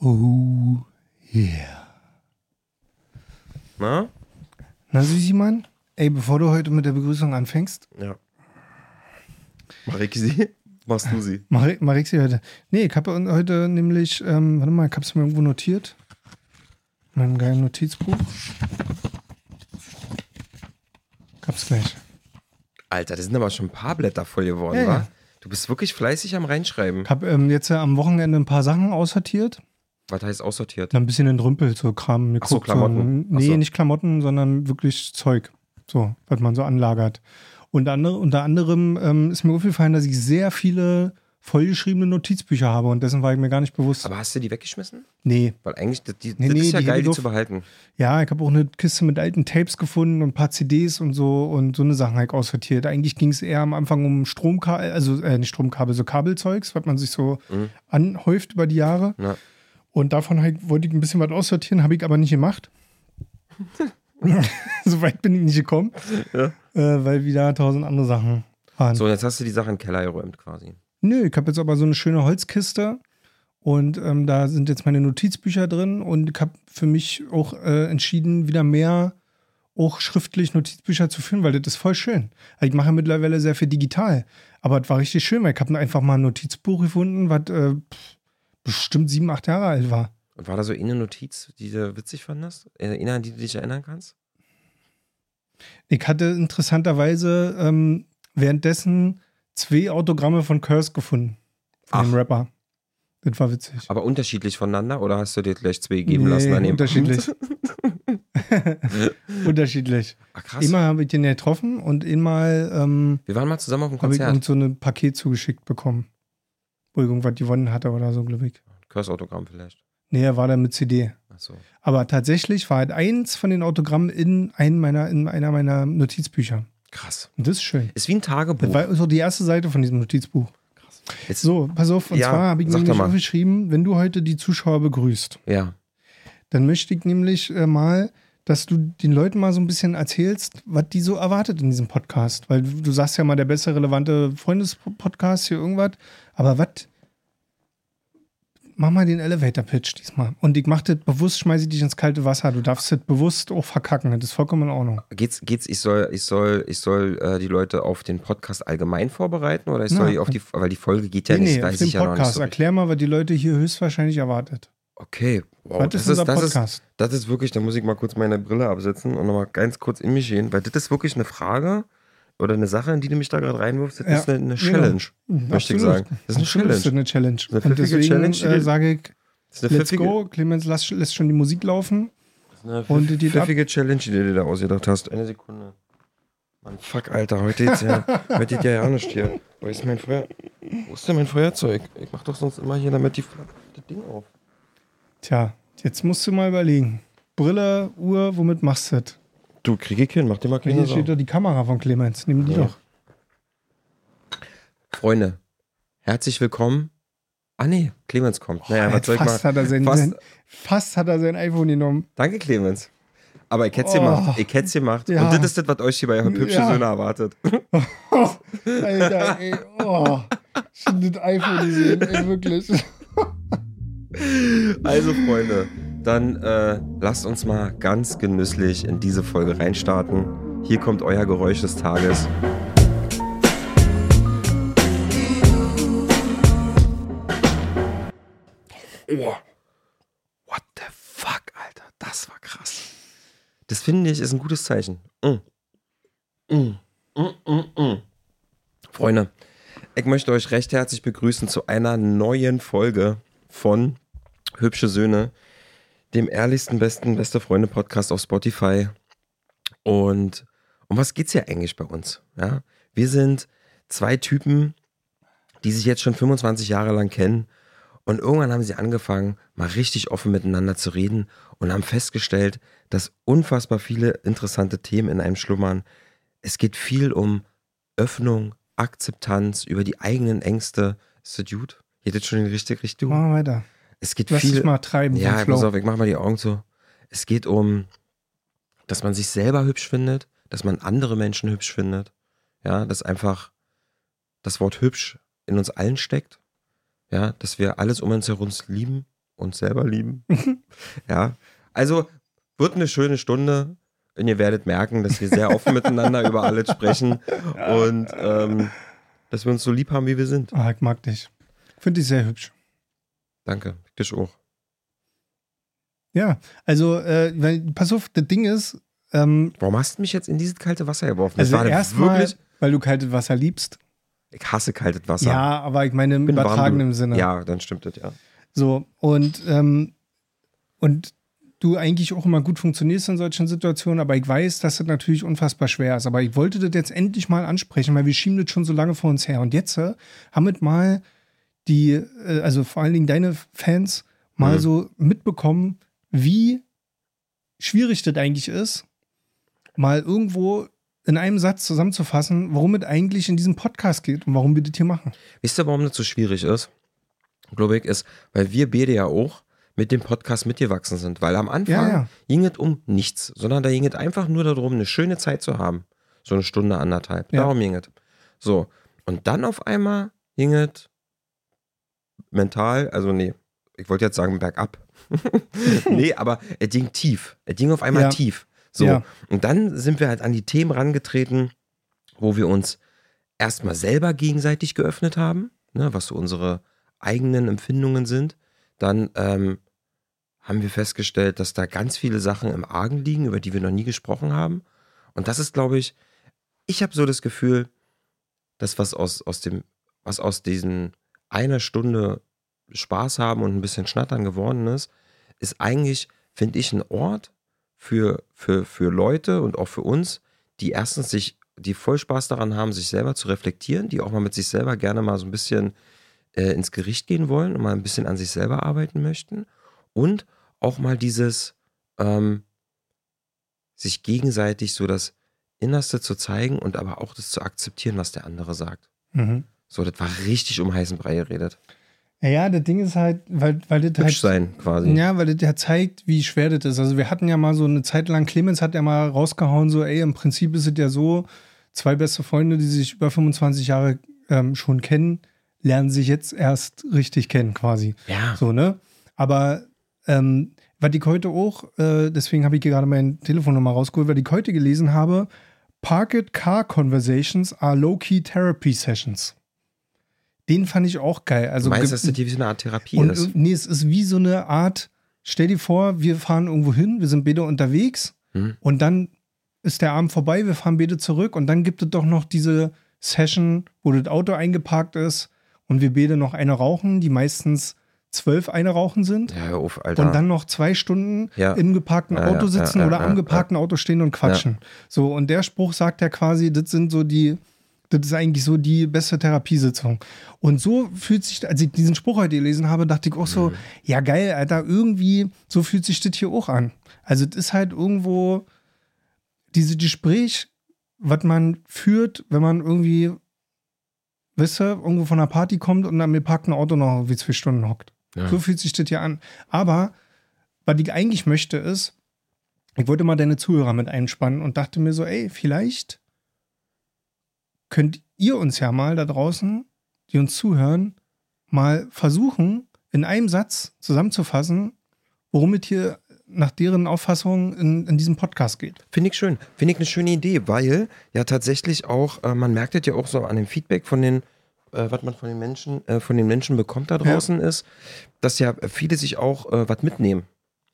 Oh yeah. Na? Na, Süßimann, ey, bevor du heute mit der Begrüßung anfängst, Ja. Mach ich sie? Machst du sie? mach, ich- mach ich sie heute. Nee, ich habe heute nämlich, ähm, warte mal, ich hab's mir irgendwo notiert. In meinem geilen Notizbuch. Ich hab's gleich. Alter, das sind aber schon ein paar Blätter voll geworden, Ja, wa? ja. Du bist wirklich fleißig am Reinschreiben. Ich habe ähm, jetzt ja am Wochenende ein paar Sachen aussortiert. Was heißt aussortiert? Ein bisschen entrümpelt, so Kram. Ach so, Klamotten. So, nee, so. nicht Klamotten, sondern wirklich Zeug. So, was man so anlagert. Und andere, unter anderem ähm, ist mir aufgefallen, dass ich sehr viele vollgeschriebene Notizbücher habe und dessen war ich mir gar nicht bewusst. Aber hast du die weggeschmissen? nee. Weil eigentlich, das, die, Nee, das nee, ist ja die geil, die zu behalten. Ja, ich habe auch eine Kiste mit alten Tapes gefunden und ein paar CDs und so und so eine Sachen halt aussortiert. Eigentlich ging es eher am Anfang um Stromkabel, also äh, nicht Stromkabel, so Kabelzeugs, was man sich so Mhm. anhäuft über die Jahre. Na, Und davon halt wollte ich ein bisschen was aussortieren, habe ich aber nicht gemacht. so weit bin ich nicht gekommen, Ja. äh, weil wieder tausend andere Sachen waren. so, und jetzt hast du die Sache in den Keller geräumt quasi. Nö, ich habe jetzt aber so eine schöne Holzkiste und ähm, da sind jetzt meine Notizbücher drin und ich habe für mich auch äh, entschieden, wieder mehr auch schriftlich Notizbücher zu führen, weil das ist voll schön. Also ich mache mittlerweile sehr viel digital, aber es war richtig schön, weil ich habe einfach mal ein Notizbuch gefunden, was äh, pff, bestimmt sieben, acht Jahre alt war. Und war da so eine Notiz, die du witzig fandest? Äh, Eine, an die du dich erinnern kannst? Ich hatte interessanterweise ähm, währenddessen zwei Autogramme von Curse gefunden. Von dem. Rapper. Das war witzig. Aber unterschiedlich voneinander oder hast du dir gleich zwei geben Nee, lassen? an dem unterschiedlich. unterschiedlich. Ach, krass. Einmal habe ich den ja getroffen und einmal ähm, Wir waren mal zusammen auf dem habe ich Konzert. so ein Paket zugeschickt bekommen. Wo irgendwas gewonnen hatte oder so, glaube ich. Curse-Autogramm vielleicht. Nee, er war da mit CD. Achso. Aber tatsächlich war halt eins von den Autogrammen in, einem meiner, in einer meiner Notizbücher. Krass. Und das ist schön. Ist wie ein Tagebuch. Das war so die erste Seite von diesem Notizbuch. Jetzt, So, pass auf, und Ja, zwar habe ich nämlich aufgeschrieben, wenn du heute die Zuschauer begrüßt, Ja. dann möchte ich nämlich äh, mal, dass du den Leuten mal so ein bisschen erzählst, was die so erwartet in diesem Podcast. Weil du sagst ja mal, der beste relevante Freundespodcast hier irgendwas. Aber was? Mach mal den Elevator-Pitch diesmal. Und ich mach das bewusst, schmeiße ich dich ins kalte Wasser. Du darfst das bewusst auch verkacken. Das ist vollkommen in Ordnung. Geht's, geht's, ich soll, ich soll, ich soll äh, die Leute auf den Podcast allgemein vorbereiten oder ich soll Na, die auf die, weil die Folge geht ja nee, nicht, nee, weiß ich ja noch nicht so. Erklär mal, was die Leute hier höchstwahrscheinlich erwartet. Okay, wow, was das ist das ist, Podcast? das ist wirklich, da muss ich mal kurz meine Brille absetzen und nochmal ganz kurz in mich gehen, weil das ist wirklich eine Frage oder eine Sache, in die du mich da gerade reinwirfst, das Ja, ist eine, eine genau. Challenge, möchte ich sagen. Das ist eine ist das Challenge. eine Challenge. Eine Und deswegen Challenge, äh, sage ich, Das ist let's go. Clemens lässt, lässt schon die Musik laufen. eine Und die- die- pfiffige Challenge, die du dir da ausgedacht hast. Eine Sekunde. Mann, fuck, Alter, heute geht's ja, heute geht ja ja nicht hier. Wo ist mein Feuer? Wo ist denn mein Feuerzeug? Ich mach doch sonst immer hier damit die, das Ding auf. Tja, jetzt musst du mal überlegen. Brille, Uhr, womit machst du das? Du, krieg ich hin, mach dir mal keine Hier Sorgen. steht doch die Kamera von Clemens. Nimm die Ja. doch. Freunde, herzlich willkommen. Ah nee, Clemens kommt. Naja, was soll ich fast, mal? hat er sein, fast- sein, fast hat er sein iPhone genommen. Danke, Clemens. Aber ich hätte Oh. gemacht. Ich gemacht. Ja. Und das ist das, was euch hier bei hübsche Ja. Söhne erwartet. Alter, ey. Oh. Schon das iPhone gesehen, ey, wirklich. Also, Freunde, dann äh, lasst uns mal ganz genüsslich in diese Folge reinstarten. Hier kommt euer Geräusch des Tages. Oh. What the fuck, Alter. Das war krass. Das finde ich ist ein gutes Zeichen. Mm. Mm. Mm, mm, mm. Freunde, ich möchte euch recht herzlich begrüßen zu einer neuen Folge von Hübsche Söhne, dem ehrlichsten, besten, beste Freunde-Podcast auf Spotify. Und um was geht's hier eigentlich bei uns? Ja? Wir sind zwei Typen, die sich jetzt schon 25 Jahre lang kennen. Und irgendwann haben sie angefangen, mal richtig offen miteinander zu reden und haben festgestellt, dass unfassbar viele interessante Themen in einem schlummern. Es geht viel um Öffnung, Akzeptanz, über die eigenen Ängste. Ist das gut? Geht das schon in die richtige Richtung? Machen wir weiter. Es geht Lass viel. dich mal treiben. Ja, pass auf, ich mach mal die Augen zu. Es geht um, dass man sich selber hübsch findet, dass man andere Menschen hübsch findet. Ja, dass einfach das Wort hübsch in uns allen steckt. Ja, dass wir alles um uns herum lieben. uns selber lieben. ja. Also wird eine schöne Stunde. Und ihr werdet merken, dass wir sehr offen miteinander über alles sprechen und ähm, dass wir uns so lieb haben, wie wir sind. Ah, ich mag dich. Finde ich sehr hübsch. Danke, dich auch. Ja, also, äh, weil, pass auf, das Ding ist. Ähm, Warum hast du mich jetzt in dieses kalte Wasser geworfen? Also erstmal, weil du kaltes Wasser liebst. Ich hasse kaltes Wasser. Ja, aber ich meine im Bin übertragenen Sinne. Ja, dann stimmt das, ja. So, und, ähm, und du eigentlich auch immer gut funktionierst in solchen Situationen, aber ich weiß, dass das natürlich unfassbar schwer ist. Aber ich wollte das jetzt endlich mal ansprechen, weil wir schieben das schon so lange vor uns her. Und jetzt äh, haben wir mal die, äh, also vor allen Dingen deine Fans, mal mhm. so mitbekommen, wie schwierig das eigentlich ist, mal irgendwo in einem Satz zusammenzufassen, worum es eigentlich in diesem Podcast geht und warum wir das hier machen. Wisst ihr, warum das so schwierig ist? Glaube ich, ist, weil wir beide ja auch mit dem Podcast mitgewachsen sind. Weil am Anfang ja, ja. ging es um nichts, sondern da ging es einfach nur darum, eine schöne Zeit zu haben. So eine Stunde, anderthalb. Ja. Darum ging es. So. Und dann auf einmal ging es mental, also nee, ich wollte jetzt sagen bergab. nee, aber er ging tief. Er ging auf einmal ja. tief. So. Ja. Und dann sind wir halt an die Themen rangetreten, wo wir uns erstmal selber gegenseitig geöffnet haben, ne, was so unsere eigenen Empfindungen sind. Dann ähm, haben wir festgestellt, dass da ganz viele Sachen im Argen liegen, über die wir noch nie gesprochen haben. Und das ist, glaube ich, ich habe so das Gefühl, dass was aus, aus dem, was aus diesen einer Stunde Spaß haben und ein bisschen Schnattern geworden ist, ist eigentlich, finde ich, ein Ort für, für, für Leute und auch für uns, die erstens sich, die voll Spaß daran haben, sich selber zu reflektieren, die auch mal mit sich selber gerne mal so ein bisschen äh, ins Gericht gehen wollen und mal ein bisschen an sich selber arbeiten möchten und auch mal dieses ähm, sich gegenseitig so das Innerste zu zeigen und aber auch das zu akzeptieren, was der andere sagt. Mhm. So, das war richtig um heißen Brei geredet. Ja, das Ding ist halt, weil, weil das Hübsch halt. sein, quasi. Ja, weil das ja zeigt, wie schwer das ist. Also, wir hatten ja mal so eine Zeit lang, Clemens hat ja mal rausgehauen, so, ey, im Prinzip ist es ja so, zwei beste Freunde, die sich über 25 Jahre ähm, schon kennen, lernen sich jetzt erst richtig kennen, quasi. Ja. So, ne? Aber ähm, was ich heute auch, äh, deswegen habe ich gerade mein Telefon nochmal rausgeholt, weil ich heute gelesen habe, Parked Car Conversations are Low-Key Therapy Sessions. Den fand ich auch geil. Also, du meinst, dass das wie so eine Art Therapie und, ist? Nee, es ist wie so eine Art, stell dir vor, wir fahren irgendwo hin, wir sind beide unterwegs hm. und dann ist der Abend vorbei, wir fahren beide zurück und dann gibt es doch noch diese Session, wo das Auto eingeparkt ist und wir beide noch eine rauchen, die meistens zwölf eine rauchen sind. Ja, auf, Alter. Und dann noch zwei Stunden ja. im geparkten ja, Auto sitzen oder am geparkten Auto stehen und quatschen. So, und der Spruch sagt ja quasi, das sind so die, das ist eigentlich so die beste Therapiesitzung. Und so fühlt sich, als ich diesen Spruch heute gelesen habe, dachte ich auch so, mhm. ja geil, Alter, irgendwie, so fühlt sich das hier auch an. Also es ist halt irgendwo dieses Gespräch, was man führt, wenn man irgendwie, weißt du, irgendwo von einer Party kommt und dann mit parkten Auto noch wie zwei Stunden hockt. Ja. So fühlt sich das hier an. Aber was ich eigentlich möchte ist, ich wollte mal deine Zuhörer mit einspannen und dachte mir so, ey, vielleicht könnt ihr uns ja mal da draußen, die uns zuhören, mal versuchen, in einem Satz zusammenzufassen, worum es hier nach deren Auffassung in, in diesem Podcast geht. Finde ich schön. Finde ich eine schöne Idee, weil ja tatsächlich auch, äh, man merkt es ja auch so an dem Feedback von den, äh, was man von den Menschen, äh, von den Menschen bekommt da draußen ja. ist, dass ja viele sich auch äh, was mitnehmen.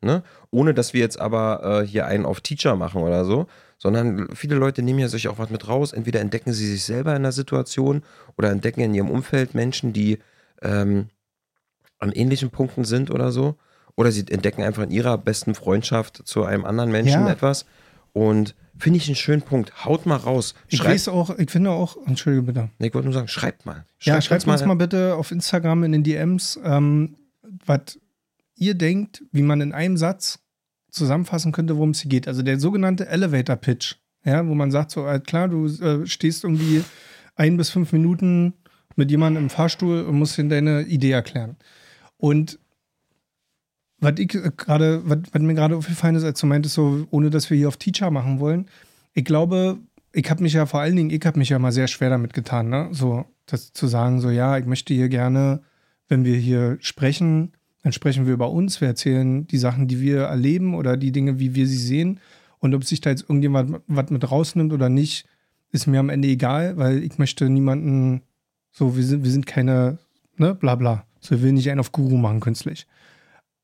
Ne? Ohne dass wir jetzt aber äh, hier einen auf Teacher machen oder so, sondern viele Leute nehmen ja sich auch was mit raus. Entweder entdecken sie sich selber in der Situation oder entdecken in ihrem Umfeld Menschen, die ähm, an ähnlichen Punkten sind oder so. Oder sie entdecken einfach in ihrer besten Freundschaft zu einem anderen Menschen ja. etwas. Und finde ich einen schönen Punkt. Haut mal raus. Ich weiß auch, ich finde auch, entschuldige bitte. Nee, ich wollte nur sagen, schreibt mal. Schreibt ja, schreibt uns mal, mal bitte auf Instagram in den DMs, ähm, was ihr denkt, wie man in einem Satz zusammenfassen könnte, worum es hier geht. Also der sogenannte Elevator Pitch, ja, wo man sagt, so, äh, klar, du äh, stehst irgendwie ein bis fünf Minuten mit jemandem im Fahrstuhl und musst ihm deine Idee erklären. Und was ich äh, gerade, was, mir gerade aufgefallen ist, als du meintest, so, ohne dass wir hier auf Teacher machen wollen, ich glaube, ich habe mich ja vor allen Dingen, ich habe mich ja mal sehr schwer damit getan, ne? So, das zu sagen, so, ja, ich möchte hier gerne, wenn wir hier sprechen, Dann sprechen wir über uns, wir erzählen die Sachen, die wir erleben oder die Dinge, wie wir sie sehen. Und ob sich da jetzt irgendjemand was mit rausnimmt oder nicht, ist mir am Ende egal, weil ich möchte niemanden so, wir sind, wir sind keine, ne, bla bla. So, ich will nicht einen auf Guru machen künstlich.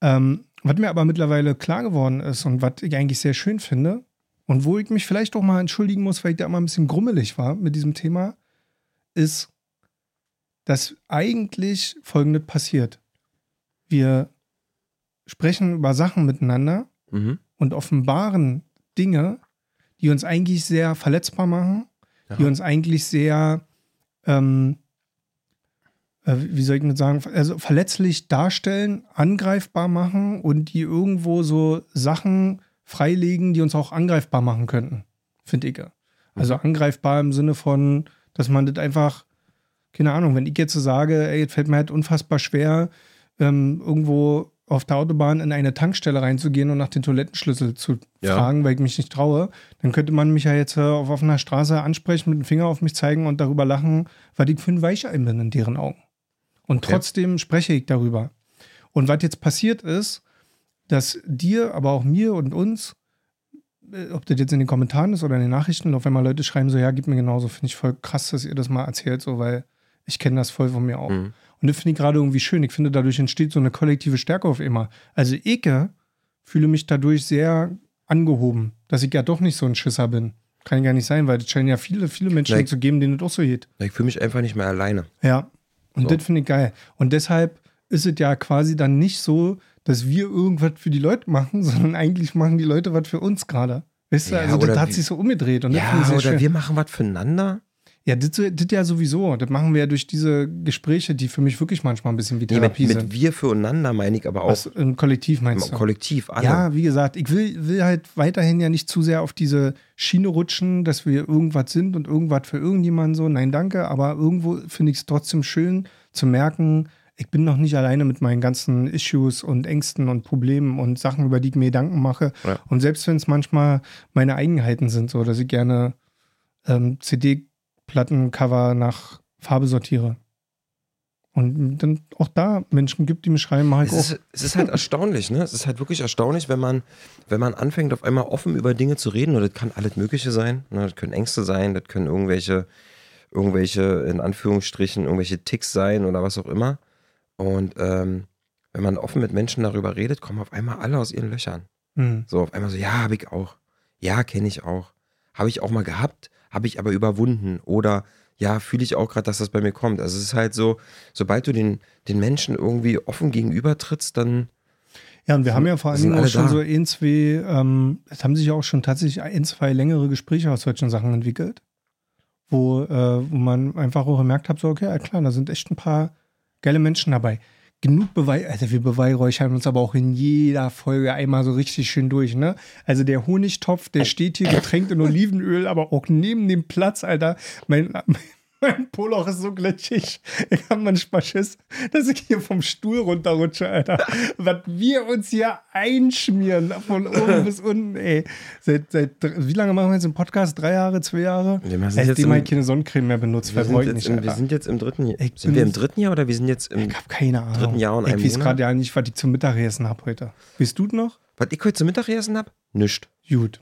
Ähm, was mir aber mittlerweile klar geworden ist und was ich eigentlich sehr schön finde und wo ich mich vielleicht auch mal entschuldigen muss, weil ich da immer ein bisschen grummelig war mit diesem Thema, ist, dass eigentlich Folgendes passiert. Wir sprechen über Sachen miteinander Mhm. und offenbaren Dinge, die uns eigentlich sehr verletzbar machen, die Ja. uns eigentlich sehr, ähm, äh, wie soll ich das sagen, also verletzlich darstellen, angreifbar machen und die irgendwo so Sachen freilegen, die uns auch angreifbar machen könnten, finde ich. Also angreifbar im Sinne von, dass man das einfach, keine Ahnung, wenn ich jetzt so sage, ey, es fällt mir halt unfassbar schwer, ähm, irgendwo auf der Autobahn in eine Tankstelle reinzugehen und nach den Toilettenschlüssel zu Ja. fragen, weil ich mich nicht traue, dann könnte man mich ja jetzt äh, auf offener Straße ansprechen, mit dem Finger auf mich zeigen und darüber lachen, weil ich für ein Weichei bin in deren Augen. Und Okay. trotzdem spreche ich darüber. Und was jetzt passiert ist, dass dir, aber auch mir und uns, äh, ob das jetzt in den Kommentaren ist oder in den Nachrichten, auf einmal Leute schreiben so, ja, gib mir genauso, finde ich voll krass, dass ihr das mal erzählt, so, weil ich kenne das voll von mir auch. Mhm. Und das finde ich gerade irgendwie schön. Ich finde, dadurch entsteht so eine kollektive Stärke auf immer. Also ich äh, fühle mich dadurch sehr angehoben, dass ich ja doch nicht so ein Schisser bin. Kann ja gar nicht sein, weil es scheinen ja viele, viele Menschen zu geben, denen das auch so geht. Ich fühle mich einfach nicht mehr alleine. Ja. Und So. das finde ich geil. Und deshalb ist es ja quasi dann nicht so, dass wir irgendwas für die Leute machen, sondern eigentlich machen die Leute was für uns gerade. Weißt du, Ja, also das hat wie- sich so umgedreht. Und Ja, oder schön. wir machen was füreinander. Ja, das, das ja sowieso. Das machen wir ja durch diese Gespräche, die für mich wirklich manchmal ein bisschen wie Nee, mit, Therapie mit sind. wir füreinander meine ich aber auch Was im Kollektiv im meinst du? Kollektiv, alle. Ja, wie gesagt, ich will, will halt weiterhin ja nicht zu sehr auf diese Schiene rutschen, dass wir irgendwas sind und irgendwas für irgendjemanden so. Nein, danke. Aber irgendwo finde ich es trotzdem schön zu merken, ich bin noch nicht alleine mit meinen ganzen Issues und Ängsten und Problemen und Sachen, über die ich mir Gedanken mache. Ja. Und selbst wenn es manchmal meine Eigenheiten sind, so dass ich gerne ähm, CD-Plattencover nach Farbe sortiere. Und dann auch da Menschen gibt, die mir schreiben, mach ich Es ist, es ist halt erstaunlich, ne? Es ist halt wirklich erstaunlich, wenn man, wenn man anfängt, auf einmal offen über Dinge zu reden. Und das kann alles Mögliche sein. Ne? Das können Ängste sein, das können irgendwelche, irgendwelche, in Anführungsstrichen, irgendwelche Ticks sein oder was auch immer. Und ähm, wenn man offen mit Menschen darüber redet, kommen auf einmal alle aus ihren Löchern. Hm. So, auf einmal so, ja, habe ich auch. Ja, kenne ich auch. Habe ich auch mal gehabt, habe ich aber überwunden. Oder ja, fühle ich auch gerade, dass das bei mir kommt. Also es ist halt so, sobald du den, den Menschen irgendwie offen gegenüber trittst, dann Ja, und wir haben ja vor allen Dingen auch schon da. so ein, zwei, ähm, es haben sich ja auch schon tatsächlich ein, zwei längere Gespräche aus solchen Sachen entwickelt, wo, äh, wo man einfach auch gemerkt hat, so, okay, ja klar, da sind echt ein paar geile Menschen dabei. Genug Beweih, also wir beweihräuchern uns aber auch in jeder Folge einmal so richtig schön durch, ne? Also der Honigtopf, der steht hier getränkt in Olivenöl, aber auch neben dem Platz, Alter. Mein, mein Poloch ist so glitschig. Ich habe manchmal Schiss, dass ich hier vom Stuhl runterrutsche, Alter. Was wir uns hier einschmieren, von oben bis unten, ey. Seit, seit, wie lange machen wir jetzt den Podcast? Drei Jahre, zwei Jahre? Wir jetzt Seitdem im- ich keine Sonnencreme mehr benutzt. wir sind, nicht, im, wir sind jetzt im dritten Jahr. Ich Sind wir im dritten Jahr oder wir sind jetzt im. Ich habe keine Ahnung. dritten Jahr und Ich weiß gerade ja nicht, was ich zum Mittagessen habe heute. Weißt du noch? Was ich heute zum Mittag gegessen habe? Nischt. Gut.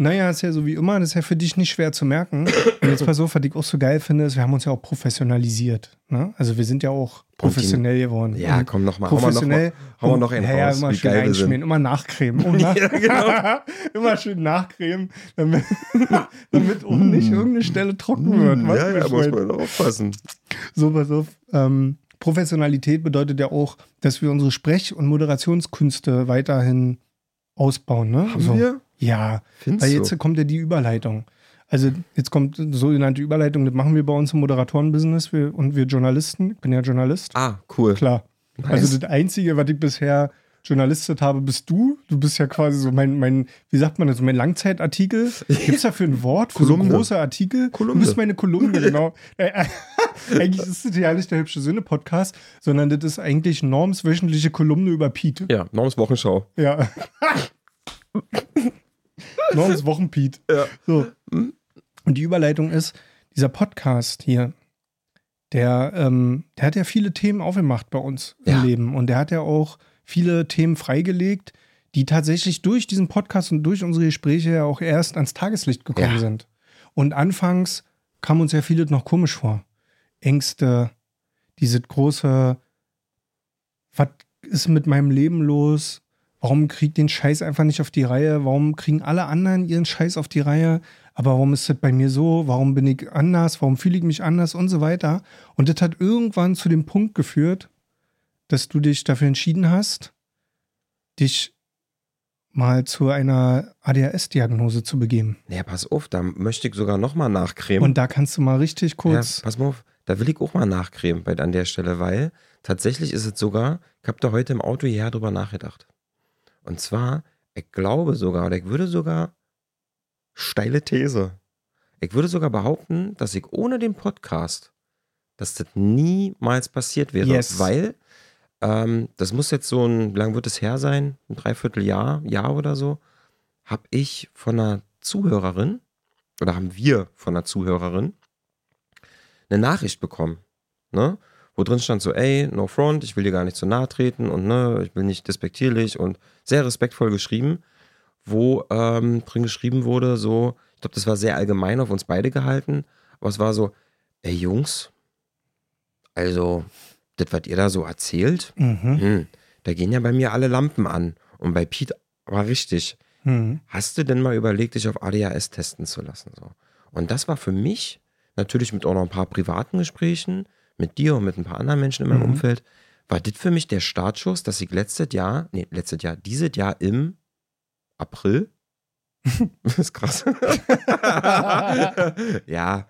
Naja, ist ja so wie immer, das ist ja für dich nicht schwer zu merken. Und jetzt pass auf, was ich auch so geil finde, ist, wir haben uns ja auch professionalisial. Ne? Also wir sind ja auch professionell geworden. Ja, komm noch mal. Hau mal noch, Professionell. mal, hau mal noch einen ja, ja, raus, immer wie schön einschmieren, immer nachcremen. Um nach Ja, genau. immer schön nachcremen, damit, damit auch nicht irgendeine Stelle trocken wird. Mm. ja, mein ja, muss man aufpassen. So, pass auf. Ähm, Professionalität bedeutet ja auch, dass wir unsere Sprech- und Moderationskünste weiterhin ausbauen. Ne? Haben so. wir? Ja, Findest weil du? jetzt kommt ja die Überleitung. Also jetzt kommt sogenannte Überleitung, das machen wir bei uns im Moderatorenbusiness wir, und wir Journalisten. Ich bin ja Journalist. Ah, cool. Klar. Nice. Also das Einzige, was ich bisher journalistet habe, bist du. Du bist ja quasi so mein, mein wie sagt man das, mein Langzeitartikel. Gibt es dafür ein Wort für Kolumne. so große Artikel? Kolumne. Du bist meine Kolumne, genau. Eigentlich ist das ja nicht der hübsche Sinne-Podcast, sondern das ist eigentlich Norms wöchentliche Kolumne über Pete. Ja, Norms Wochenschau. Ja. Norms Wochenpiet. Ja. So. Und die Überleitung ist, dieser Podcast hier, der, ähm, der hat ja viele Themen aufgemacht bei uns Ja. im Leben. Und der hat ja auch viele Themen freigelegt, die tatsächlich durch diesen Podcast und durch unsere Gespräche ja auch erst ans Tageslicht gekommen Ja. sind. Und anfangs kam uns ja vieles noch komisch vor. Ängste, diese große, was ist mit meinem Leben los? Warum kriegt den Scheiß einfach nicht auf die Reihe? Warum kriegen alle anderen ihren Scheiß auf die Reihe? Aber warum ist das bei mir so? Warum bin ich anders? Warum fühle ich mich anders? Und so weiter. Und das hat irgendwann zu dem Punkt geführt, dass du dich dafür entschieden hast, dich mal zu einer ADHS-Diagnose zu begeben. Naja, pass auf, da möchte ich sogar nochmal nachcremen. Und da kannst du mal richtig kurz. Ja, pass mal auf, da will ich auch mal nachcremen bei, an der Stelle, weil tatsächlich ist es sogar, ich habe da heute im Auto hierher drüber nachgedacht. Und zwar, ich glaube sogar, oder ich würde sogar, steile These, ich würde sogar behaupten, dass ich ohne den Podcast, dass das niemals passiert wäre, Yes. weil ähm, das muss jetzt so ein, wie lange wird es her sein? Ein Dreivierteljahr, Jahr oder so, habe ich von einer Zuhörerin, oder haben wir von einer Zuhörerin, eine Nachricht bekommen, ne? Wo drin stand so, ey, no front, ich will dir gar nicht zu nahe treten und ne, ich bin nicht despektierlich und sehr respektvoll geschrieben, wo ähm, drin geschrieben wurde, so, ich glaube, das war sehr allgemein auf uns beide gehalten, aber es war so, ey Jungs, also, das, was ihr da so erzählt, Mhm. hm, da gehen ja bei mir alle Lampen an. Und bei Pete war richtig. Mhm. Hast du denn mal überlegt, dich auf ADHS testen zu lassen? So. Und das war für mich, natürlich mit auch noch ein paar privaten Gesprächen, mit dir und mit ein paar anderen Menschen in meinem Mhm. Umfeld, war das für mich der Startschuss, dass ich letztes Jahr, nee, letztes Jahr, dieses Jahr im April, das ist krass. ja,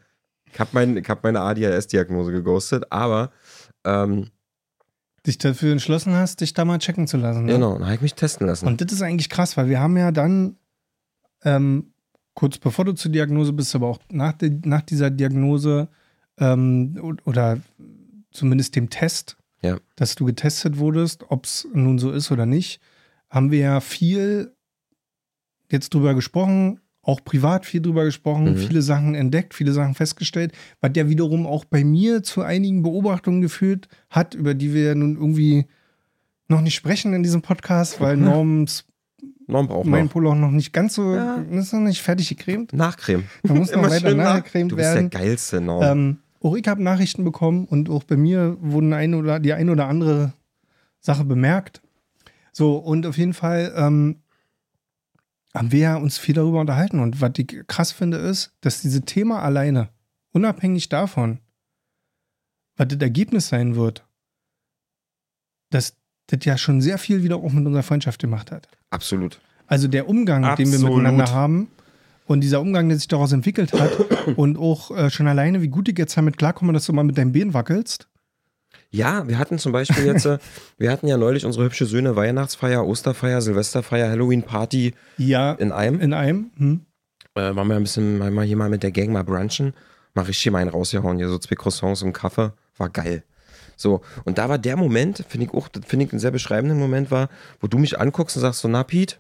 ich habe mein, ich hab meine ADHS-Diagnose geghostet, aber ähm, Dich dafür entschlossen hast, dich da mal checken zu lassen. Ne? genau, dann habe ich mich testen lassen. Und das ist eigentlich krass, weil wir haben ja dann, ähm, kurz bevor du zur Diagnose bist, aber auch nach, de, nach dieser Diagnose ähm, oder zumindest dem Test, Ja. dass du getestet wurdest, ob es nun so ist oder nicht, haben wir ja viel jetzt drüber gesprochen, auch privat viel drüber gesprochen, Mhm. viele Sachen entdeckt, viele Sachen festgestellt, was ja wiederum auch bei mir zu einigen Beobachtungen geführt hat, über die wir ja nun irgendwie noch nicht sprechen in diesem Podcast, weil Norms Norm braucht mein noch. Pullover noch nicht ganz so, Ja. ist noch nicht fertig gecremt. Nachcremen. Da muss noch Immer weiter nachgecremt Du bist werden. der geilste Norm. Ähm, auch ich habe Nachrichten bekommen und auch bei mir wurden ein oder die eine oder andere Sache bemerkt. So, und auf jeden Fall ähm, haben wir ja uns viel darüber unterhalten. Und was ich krass finde, ist, dass dieses Thema alleine, unabhängig davon, was das Ergebnis sein wird, dass das ja schon sehr viel wieder auch mit unserer Freundschaft gemacht hat. Absolut. Also der Umgang, den wir Absolut. miteinander haben und dieser Umgang, der sich daraus entwickelt hat und auch äh, schon alleine, wie gut ich jetzt damit klarkomme, dass du mal mit deinem Bein wackelst. Ja, wir hatten zum Beispiel jetzt, äh, wir hatten ja neulich unsere hübsche Söhne Weihnachtsfeier, Osterfeier, Silvesterfeier, Halloween-Party Ja, in einem. in einem. Hm. Äh, waren wir ein bisschen, mal hier mal mit der Gang mal brunchen. Mal richtig mal einen rausgehauen, hier so zwei Croissants und Kaffee. War geil. So, und da war der Moment, finde ich auch, finde ich einen sehr beschreibenden Moment war, wo du mich anguckst und sagst so, na Pete,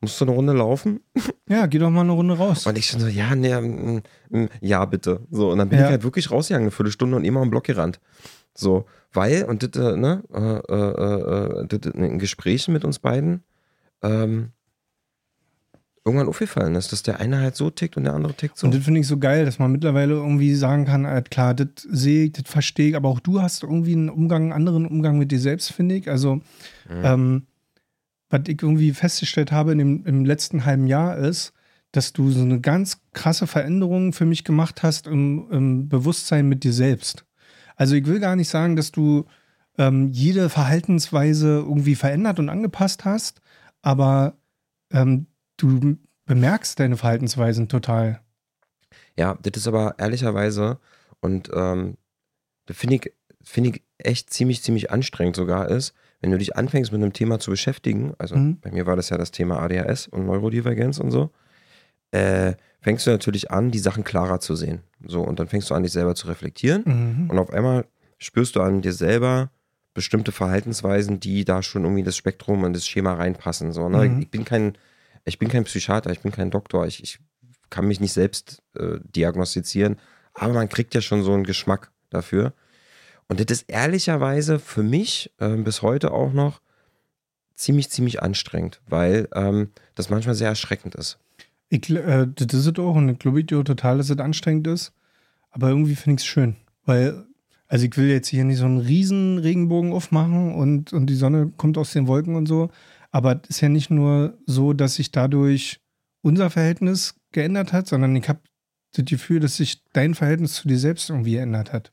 musst du eine Runde laufen? Ja, geh doch mal eine Runde raus. Und ich so, ja, nee, mm, mm, ja, bitte. So, und dann bin Ja. ich halt wirklich rausgegangen, eine Viertelstunde und immer am Block gerannt. So, weil, und das, äh, ne, äh, äh, äh, das in Gesprächen mit uns beiden, ähm, irgendwann aufgefallen ist, dass der eine halt so tickt und der andere tickt so. Und das finde ich so geil, dass man mittlerweile irgendwie sagen kann, äh, klar, das sehe ich, das verstehe ich, aber auch du hast irgendwie einen Umgang, einen anderen Umgang mit dir selbst, finde ich. Also, Mhm. ähm, was ich irgendwie festgestellt habe in dem, im letzten halben Jahr ist, dass du so eine ganz krasse Veränderung für mich gemacht hast im, im Bewusstsein mit dir selbst. Also ich will gar nicht sagen, dass du ähm, jede Verhaltensweise irgendwie verändert und angepasst hast, aber ähm, du bemerkst deine Verhaltensweisen total. Ja, das ist aber ehrlicherweise und ähm, finde ich, finde ich echt ziemlich, ziemlich anstrengend sogar ist, wenn du dich anfängst mit einem Thema zu beschäftigen, also Mhm. bei mir war das ja das Thema ADHS und Neurodivergenz und so, äh, fängst du natürlich an, die Sachen klarer zu sehen. So, und dann fängst du an, dich selber zu reflektieren Mhm. und auf einmal spürst du an dir selber bestimmte Verhaltensweisen, die da schon irgendwie das Spektrum und das Schema reinpassen. So, ne? Mhm. Ich bin kein, ich bin kein Psychiater, ich bin kein Doktor, ich, ich kann mich nicht selbst äh, diagnostizieren, aber man kriegt ja schon so einen Geschmack dafür. Und das ist ehrlicherweise für mich äh, bis heute auch noch ziemlich, ziemlich anstrengend, weil ähm, das manchmal sehr erschreckend ist. Ich, äh, das ist es auch und ich glaube dir total, dass es anstrengend ist. Aber irgendwie finde ich es schön, weil, also ich will jetzt hier nicht so einen riesen Regenbogen aufmachen und, und die Sonne kommt aus den Wolken und so. Aber es ist ja nicht nur so, dass sich dadurch unser Verhältnis geändert hat, sondern ich habe das Gefühl, dass sich dein Verhältnis zu dir selbst irgendwie geändert hat.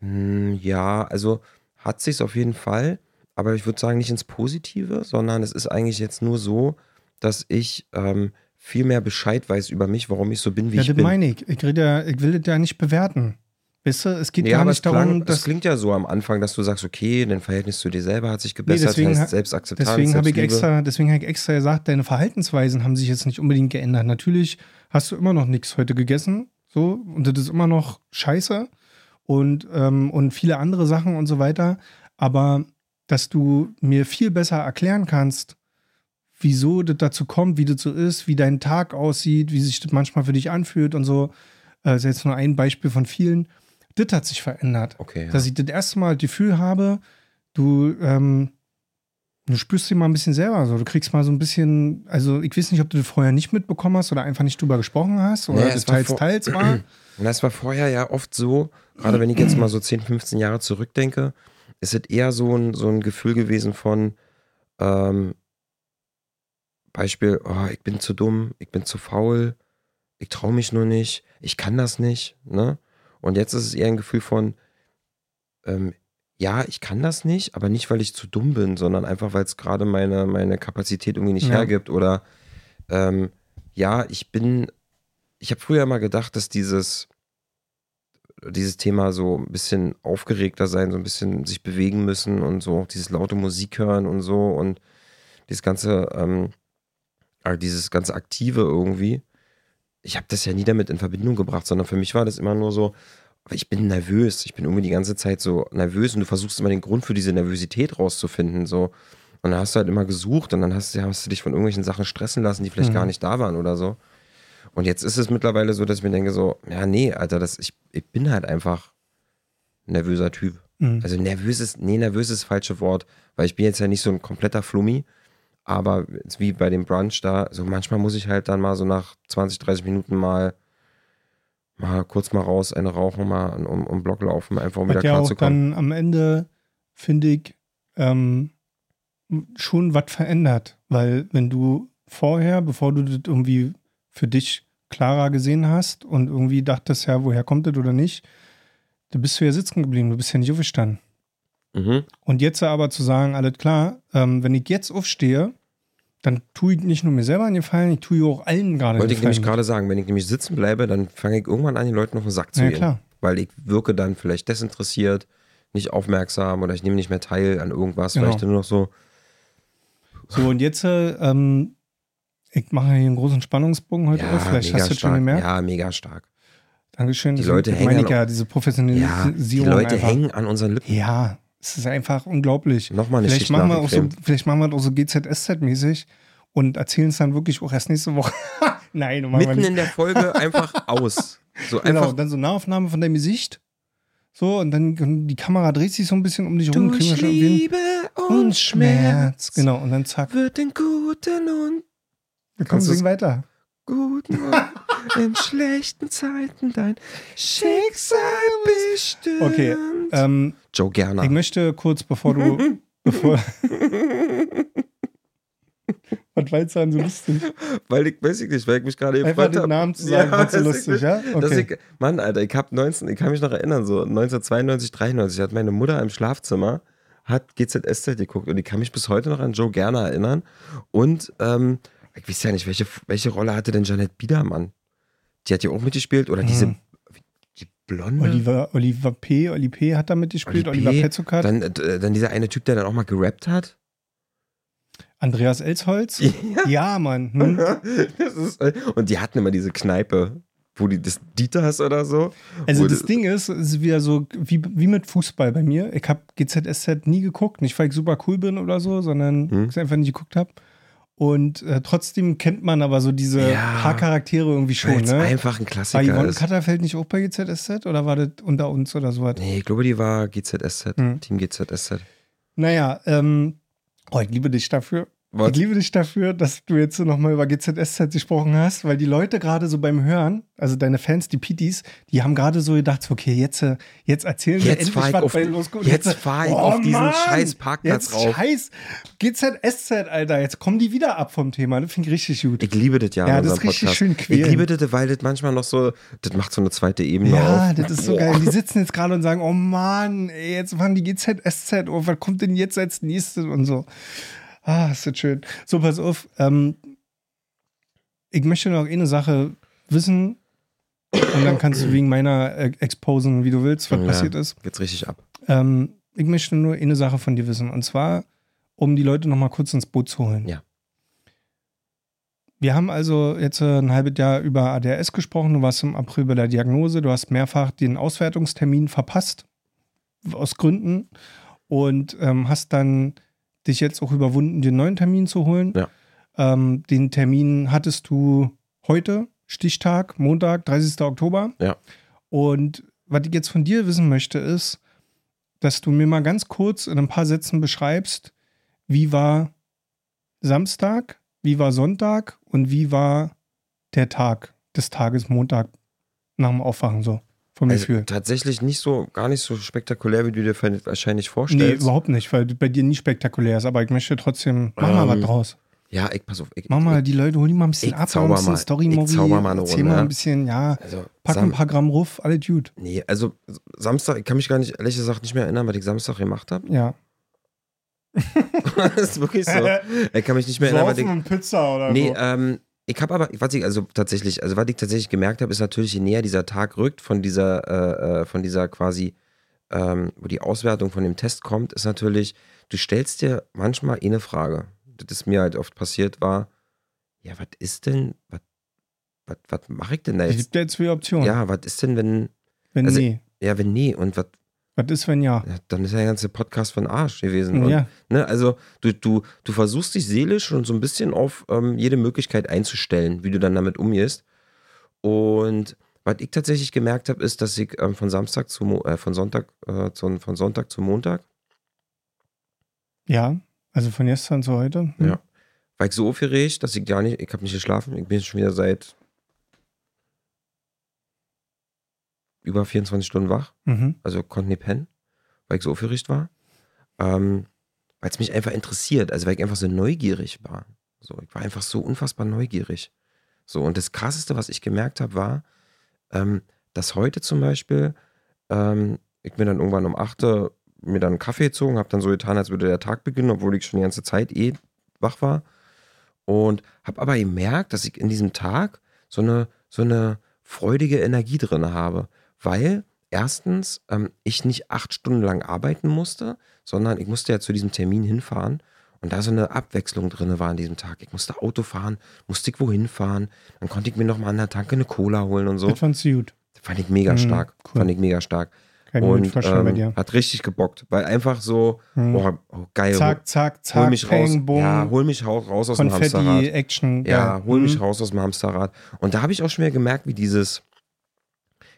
Hm, ja, also hat sich's auf jeden Fall, aber ich würde sagen nicht ins Positive, sondern es ist eigentlich jetzt nur so, dass ich ähm, viel mehr Bescheid weiß über mich, warum ich so bin, wie ja, ich das bin. meine ich. Ich, rede ja, ich will das ja nicht bewerten. Weißt du, es geht Nee, gar aber nicht klang, darum, es dass. klingt ja so am Anfang, dass du sagst, okay, dein Verhältnis zu dir selber hat sich gebessert, deswegen ha- heißt Selbstakzeptanz, Deswegen habe ich extra, deswegen habe ich extra gesagt, deine Verhaltensweisen haben sich jetzt nicht unbedingt geändert. Natürlich hast du immer noch nichts heute gegessen, so und das ist immer noch Scheiße und ähm, und viele andere Sachen und so weiter. Aber dass du mir viel besser erklären kannst, wieso das dazu kommt, wie das so ist, wie dein Tag aussieht, wie sich das manchmal für dich anfühlt und so. Äh, Das ist jetzt nur ein Beispiel von vielen. Das hat sich verändert Okay, ja. dass ich das erste Mal das Gefühl habe, du, ähm, du spürst dich mal ein bisschen selber so. Du kriegst mal so ein bisschen, also ich weiß nicht, ob du das vorher nicht mitbekommen hast oder einfach nicht drüber gesprochen hast oder Nee, das teils, teils war. Und das war vorher ja oft so, gerade wenn ich jetzt mal so 10, 15 Jahre zurückdenke, ist es eher so ein, so ein Gefühl gewesen von ähm, Beispiel, oh, ich bin zu dumm, ich bin zu faul, ich traue mich nur nicht, ich kann das nicht. Ne? Und jetzt ist es eher ein Gefühl von, ähm, ja, ich kann das nicht, aber nicht, weil ich zu dumm bin, sondern einfach, weil es gerade meine, meine Kapazität irgendwie nicht Ja. hergibt. Oder ähm, ja, ich bin, ich habe früher mal gedacht, dass dieses, dieses Thema so ein bisschen aufgeregter sein, so ein bisschen sich bewegen müssen und so, dieses laute Musik hören und so und dieses ganze, ähm, also dieses ganze Aktive irgendwie. Ich habe das ja nie damit in Verbindung gebracht, sondern für mich war das immer nur so, ich bin nervös. Ich bin irgendwie die ganze Zeit so nervös und du versuchst immer den Grund für diese Nervosität rauszufinden. So. Und dann hast du halt immer gesucht und dann hast, du- hast du dich von irgendwelchen Sachen stressen lassen, die vielleicht Mhm. gar nicht da waren oder so. Und jetzt ist es mittlerweile so, dass ich mir denke, so, ja, nee, Alter, das, ich, ich bin halt einfach ein nervöser Typ. Mhm. Also nervös ist, nee, nervös ist das falsche Wort, weil ich bin jetzt ja nicht so ein kompletter Flummi, aber wie bei dem Brunch da, so manchmal muss ich halt dann mal so nach 20, 30 Minuten mal, mal kurz mal raus, eine rauchen, mal um, um Block laufen, einfach um wieder Hat ja klar auch zu kommen. dann am Ende, finde ich, ähm, schon was verändert. Weil wenn du vorher, bevor du das irgendwie für dich klarer gesehen hast und irgendwie dachtest, ja, woher kommt das oder nicht, da bist du ja sitzen geblieben, du bist ja nicht aufgestanden. Mhm. Und jetzt aber zu sagen, alles klar, ähm, wenn ich jetzt aufstehe, dann tue ich nicht nur mir selber einen Gefallen, ich tue auch allen gerade Wollte ich nämlich gerade sagen, wenn ich nämlich sitzen bleibe, dann fange ich irgendwann an, den Leuten auf den Sack zu Ja, gehen. klar. Weil ich wirke dann vielleicht desinteressiert, nicht aufmerksam oder ich nehme nicht mehr teil an irgendwas, weil Genau. ich dann nur noch so, So, und jetzt, äh, ähm, ich mache hier einen großen Spannungsbogen heute ja, auf, vielleicht hast du das schon gemerkt. Ja, mega stark. Dankeschön. Die Leute meine hängen ich an- ja, diese Ja, Professionalisierung. die Leute einfach. hängen an unseren Lippen. Ja, es ist einfach unglaublich. Nochmal eine Vielleicht Schicht machen, wir auch so, vielleicht machen wir das auch so GZSZ-mäßig und erzählen es dann wirklich auch erst nächste Woche. Nein, Mitten in der Folge einfach aus. So Genau, einfach und dann so Nahaufnahme von deinem Gesicht. So, und dann die Kamera dreht sich so ein bisschen um dich rum. durch. Liebe und. Schmerz Genau, und dann zack. wird den Guten und Wir kommen Kannst du's- singen weiter. Guten und in schlechten Zeiten dein Schicksal bestimmt. Okay, ähm, Joe Gerner. ich möchte kurz, bevor du. bevor. Was war jetzt daran so lustig? Weil ich, weiß ich nicht, weil ich mich gerade Einfach gefragt den habe. Namen zu sagen, weiß ich lustig, ja? Dass Okay. ich, Mann, Alter, ich hab 19, ich kann mich noch erinnern, so 1992, 93 hat meine Mutter im Schlafzimmer hat GZSZ geguckt und ich kann mich bis heute noch an Joe Gerner erinnern. Und ähm, ich weiß ja nicht, welche, welche Rolle hatte denn Janet Biedermann? Die hat ja auch mitgespielt oder diese Hm. die Blonde? Oliver, Oliver P. Oli P. hat da mitgespielt, Oli Oliver P. Petzokat, Dann, äh, dann dieser eine Typ, der dann auch mal gerappt hat. Andreas Elsholz. Ja, Mann. Hm? ist, und die hatten immer diese Kneipe, wo die das Dieters oder so. Also das Ding ist, es ist wieder so wie, wie mit Fußball bei mir. Ich habe GZSZ nie geguckt, nicht weil ich super cool bin oder so, sondern Hm. ich es einfach nicht geguckt habe. Und äh, trotzdem kennt man aber so diese Ja, paar Charaktere irgendwie schon, ne? einfach ein War Klassiker Yvonne ist. Katterfeld nicht auch bei GZSZ oder war das unter uns oder sowas? Nee, ich glaube, die war GZSZ, Hm. Team GZSZ. Naja, ähm, oh, ich liebe dich dafür. Was? Ich liebe dich dafür, dass du jetzt nochmal über GZSZ gesprochen hast, weil die Leute gerade so beim Hören, also deine Fans, die Pitis, die haben gerade so gedacht, so, okay, jetzt, äh, jetzt erzählen wir Jetzt endlich, was auf- bei losgeht. Jetzt äh, fahr ich auf diesen scheiß Parkplatz jetzt rauf. Scheiß GZSZ, Alter, jetzt kommen die wieder ab vom Thema. Das finde ich richtig gut. Ich liebe das ja, Ja, das ist richtig Podcast. schön quälen. Ich liebe das, weil das manchmal noch so, das macht so eine zweite Ebene ja, auf. das ist so Boah. geil. Die sitzen jetzt gerade und sagen, oh Mann, ey, jetzt fangen die GZSZ, oh, was kommt denn jetzt als nächstes und so. Ah, ist das schön. So, pass auf. Ähm, ich möchte noch eine Sache wissen und dann kannst du wegen meiner äh, exposen, wie du willst, was Ja. passiert ist. Geht's richtig ab. Ähm, ich möchte nur eine Sache von dir wissen und zwar, um die Leute noch mal kurz ins Boot zu holen. Ja. Wir haben also jetzt äh, ein halbes Jahr über ADHS gesprochen. Du warst im April bei der Diagnose. Du hast mehrfach den Auswertungstermin verpasst, aus Gründen. Und ähm, hast dann dich jetzt auch überwunden, den neuen Termin zu holen. Ja. Ähm, den Termin hattest du heute, Stichtag, Montag, 30. Oktober. Ja. Und was ich jetzt von dir wissen möchte, ist, dass du mir mal ganz kurz in ein paar Sätzen beschreibst, wie war Samstag, wie war Sonntag und wie war der Tag des Tages Montag nach dem Aufwachen so vom Also, Gefühl. tatsächlich nicht so, gar nicht so spektakulär, wie du dir wahrscheinlich Nee, vorstellst. überhaupt nicht, weil bei dir nie spektakulär ist, aber ich möchte trotzdem, mach mal Ähm, was draus. ja, ich pass auf. Ich, Mach mal die Leute, hol die mal ein bisschen ich ab, ein bisschen mal. Story-Movie, Ich zauber mal eine Runde, mal ein bisschen, ja, Also, pack Sam- ein paar Gramm Ruff, alles gut. Nee, also Samstag, ich kann mich gar nicht, ehrlich gesagt, nicht mehr erinnern, was ich Samstag gemacht habe. Ja. das ist wirklich so. Ich kann mich nicht mehr erinnern, was ich. und Pizza oder Nee, so. ähm, ich habe aber, was ich also tatsächlich, also was ich tatsächlich gemerkt habe, ist natürlich, je näher dieser Tag rückt von dieser, äh, äh, von dieser quasi, ähm, wo die Auswertung von dem Test kommt, ist natürlich, du stellst dir manchmal eine Frage. Das ist mir halt oft passiert, war, ja, was ist denn, was, mache ich denn da Es jetzt? gibt ja zwei Optionen. Ja, was ist denn, wenn, wenn also- nee. ja, wenn nee und was, Was ist, wenn ja? ja, dann ist ja der ganze Podcast von Arsch gewesen. Und, Ja. Ne, also du, du, du versuchst dich seelisch und so ein bisschen auf ähm, jede Möglichkeit einzustellen, wie du dann damit umgehst. Und was ich tatsächlich gemerkt habe, ist, dass ich ähm, von Samstag zu äh, von Sonntag äh, zu, von Sonntag zu Montag Ja, also von gestern zu heute. Hm. Ja. war ich so aufgeregt, dass ich gar nicht, ich habe nicht geschlafen. Ich bin schon wieder seit über 24 Stunden wach. Mhm. also konnte nicht pennen, weil ich so aufgeregt war. Ähm, weil es mich einfach interessiert, also weil ich einfach so neugierig war. So, ich war einfach so unfassbar neugierig. So, und das krasseste, was ich gemerkt habe, war, ähm, dass heute zum Beispiel, ähm, ich mir dann irgendwann um 8 Uhr mir dann einen Kaffee gezogen, habe dann so getan, als würde der Tag beginnen, obwohl ich schon die ganze Zeit eh wach war. Und habe aber gemerkt, dass ich in diesem Tag so eine, so eine freudige Energie drin habe. Weil erstens ähm, ich nicht acht Stunden lang arbeiten musste, sondern ich musste ja zu diesem Termin hinfahren und da so eine Abwechslung drin war an diesem Tag. Ich musste Auto fahren, musste ich wohin fahren, dann konnte ich mir nochmal an der Tanke eine Cola holen und so. Das fandst du gut. Fand ich mega Mhm, stark. cool. Fand ich mega stark. Kann und ähm, dir. hat richtig gebockt, weil einfach so, Mhm. boah, oh, geil, Zack, zack, hol zack, mich peng, raus. bumm, Ja, hol mich raus, aus dem Hamsterrad. Konfetti, Action. Ja, geil. hol mich Mhm. raus aus dem Hamsterrad. Und da habe ich auch schon wieder gemerkt, wie dieses,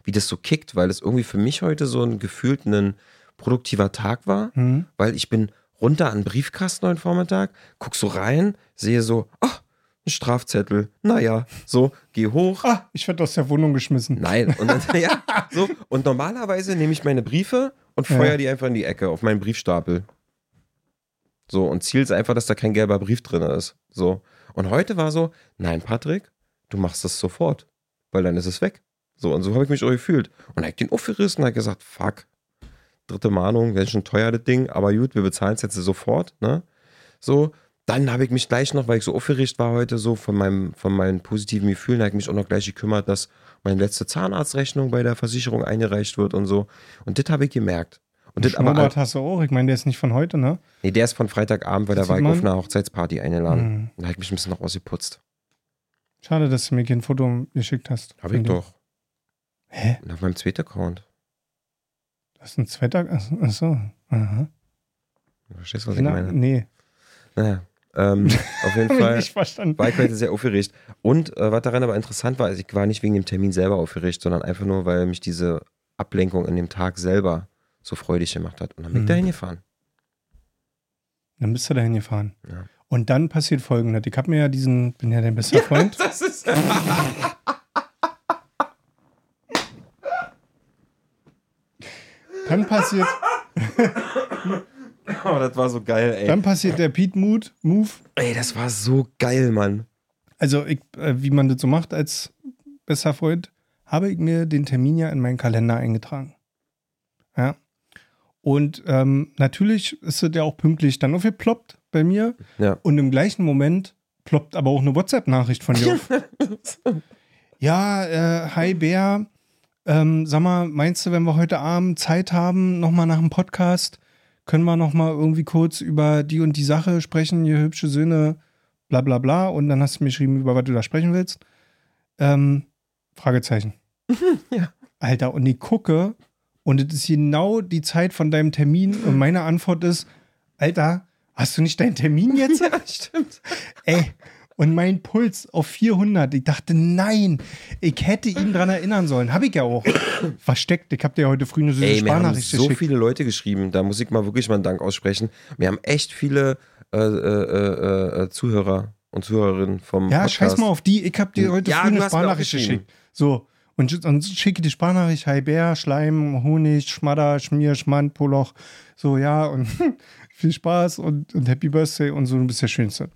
wie das so kickt, weil es irgendwie für mich heute so ein gefühlt ein produktiver Tag war, Mhm. weil ich bin runter an den Briefkasten heute Vormittag, guck so rein, sehe so, ach, ein Strafzettel, naja, so, geh hoch, Ah, ich werde aus der Wohnung geschmissen. Nein. Und, dann, ja, so. und normalerweise nehme ich meine Briefe und Ja. feuer die einfach in die Ecke auf meinen Briefstapel. So, und Ziel ist einfach, dass da kein gelber Brief drin ist. So. Und heute war so, nein, Patrick, du machst das sofort, weil dann ist es weg. So, und so habe ich mich auch gefühlt. Und er hat den aufgerissen und hat gesagt, fuck, dritte Mahnung, wäre schon teuer, das Ding, aber gut, wir bezahlen es jetzt sofort, ne? So, dann habe ich mich gleich noch, weil ich so aufgeregt war heute, so von meinem, von meinen positiven Gefühlen, habe ich mich auch noch gleich gekümmert, dass meine letzte Zahnarztrechnung bei der Versicherung eingereicht wird und so. Und das habe ich gemerkt. Und das aber, Schnurrbart hast du auch. Ich meine, der ist nicht von heute, ne? nee, der ist von Freitagabend, weil da war ich auf einer Hochzeitsparty eingeladen. Mhm. Da habe ich mich ein bisschen noch ausgeputzt. Schade, dass du mir kein Foto geschickt hast. Habe ich doch. Hä? Und auf meinem zweiten Account. Das ist ein zweiter. Achso. Aha. Du verstehst, was ich Na, meine? nee. Naja. Ähm, auf jeden ich Fall nicht verstanden. war ich heute sehr aufgeregt. Und äh, was daran aber interessant war, also ich war nicht wegen dem Termin selber aufgeregt, sondern einfach nur, weil mich diese Ablenkung in dem Tag selber so freudig gemacht hat. Und dann bin ich Mhm. da hingefahren. Dann bist du dahin gefahren. Ja. Und dann passiert folgendes. Ich habe mir ja diesen, bin ja dein bester Freund. Das ist. Dann passiert, oh, das war so geil, ey. dann passiert der Pete Mood, Move. Ey, das war so geil, Mann. Also, ich, äh, wie man das so macht als bester Freund, habe ich mir den Termin ja in meinen Kalender eingetragen. Ja. Und ähm, natürlich ist es ja auch pünktlich dann aufgeploppt bei mir. Ja. Und im gleichen Moment ploppt aber auch eine WhatsApp-Nachricht von dir auf. ja, äh, hi Bär. Ähm, sag mal, meinst du, wenn wir heute Abend Zeit haben, nochmal nach dem Podcast, können wir nochmal irgendwie kurz über die und die Sache sprechen, ihr hübsche Söhne, bla bla bla. Und dann hast du mir geschrieben, über was du da sprechen willst. Ähm, Fragezeichen. Ja. Alter, und ich gucke und es ist genau die Zeit von deinem Termin und meine Antwort ist, Alter, hast du nicht deinen Termin jetzt? Ja, stimmt. Ey, und mein Puls auf 400. Ich dachte, nein, ich hätte ihn dran erinnern sollen. Habe ich ja auch. Versteckt. Ich habe dir heute früh eine süße Ey, mir haben so geschickt. viele Leute geschrieben, da muss ich mal wirklich mal einen Dank aussprechen. Wir haben echt viele äh, äh, äh, äh, Zuhörer und Zuhörerinnen vom Ja, Podcast. scheiß mal auf die. Ich habe dir heute Ja, früh eine geschrieben. geschickt. So. Und, und schicke die Sprachnachricht, hi Bär, Schleim, Honig, Schmadder, Schmier, Schmand, Poloch. So, ja, und viel Spaß und, und Happy Birthday und so, du bist der Schönste.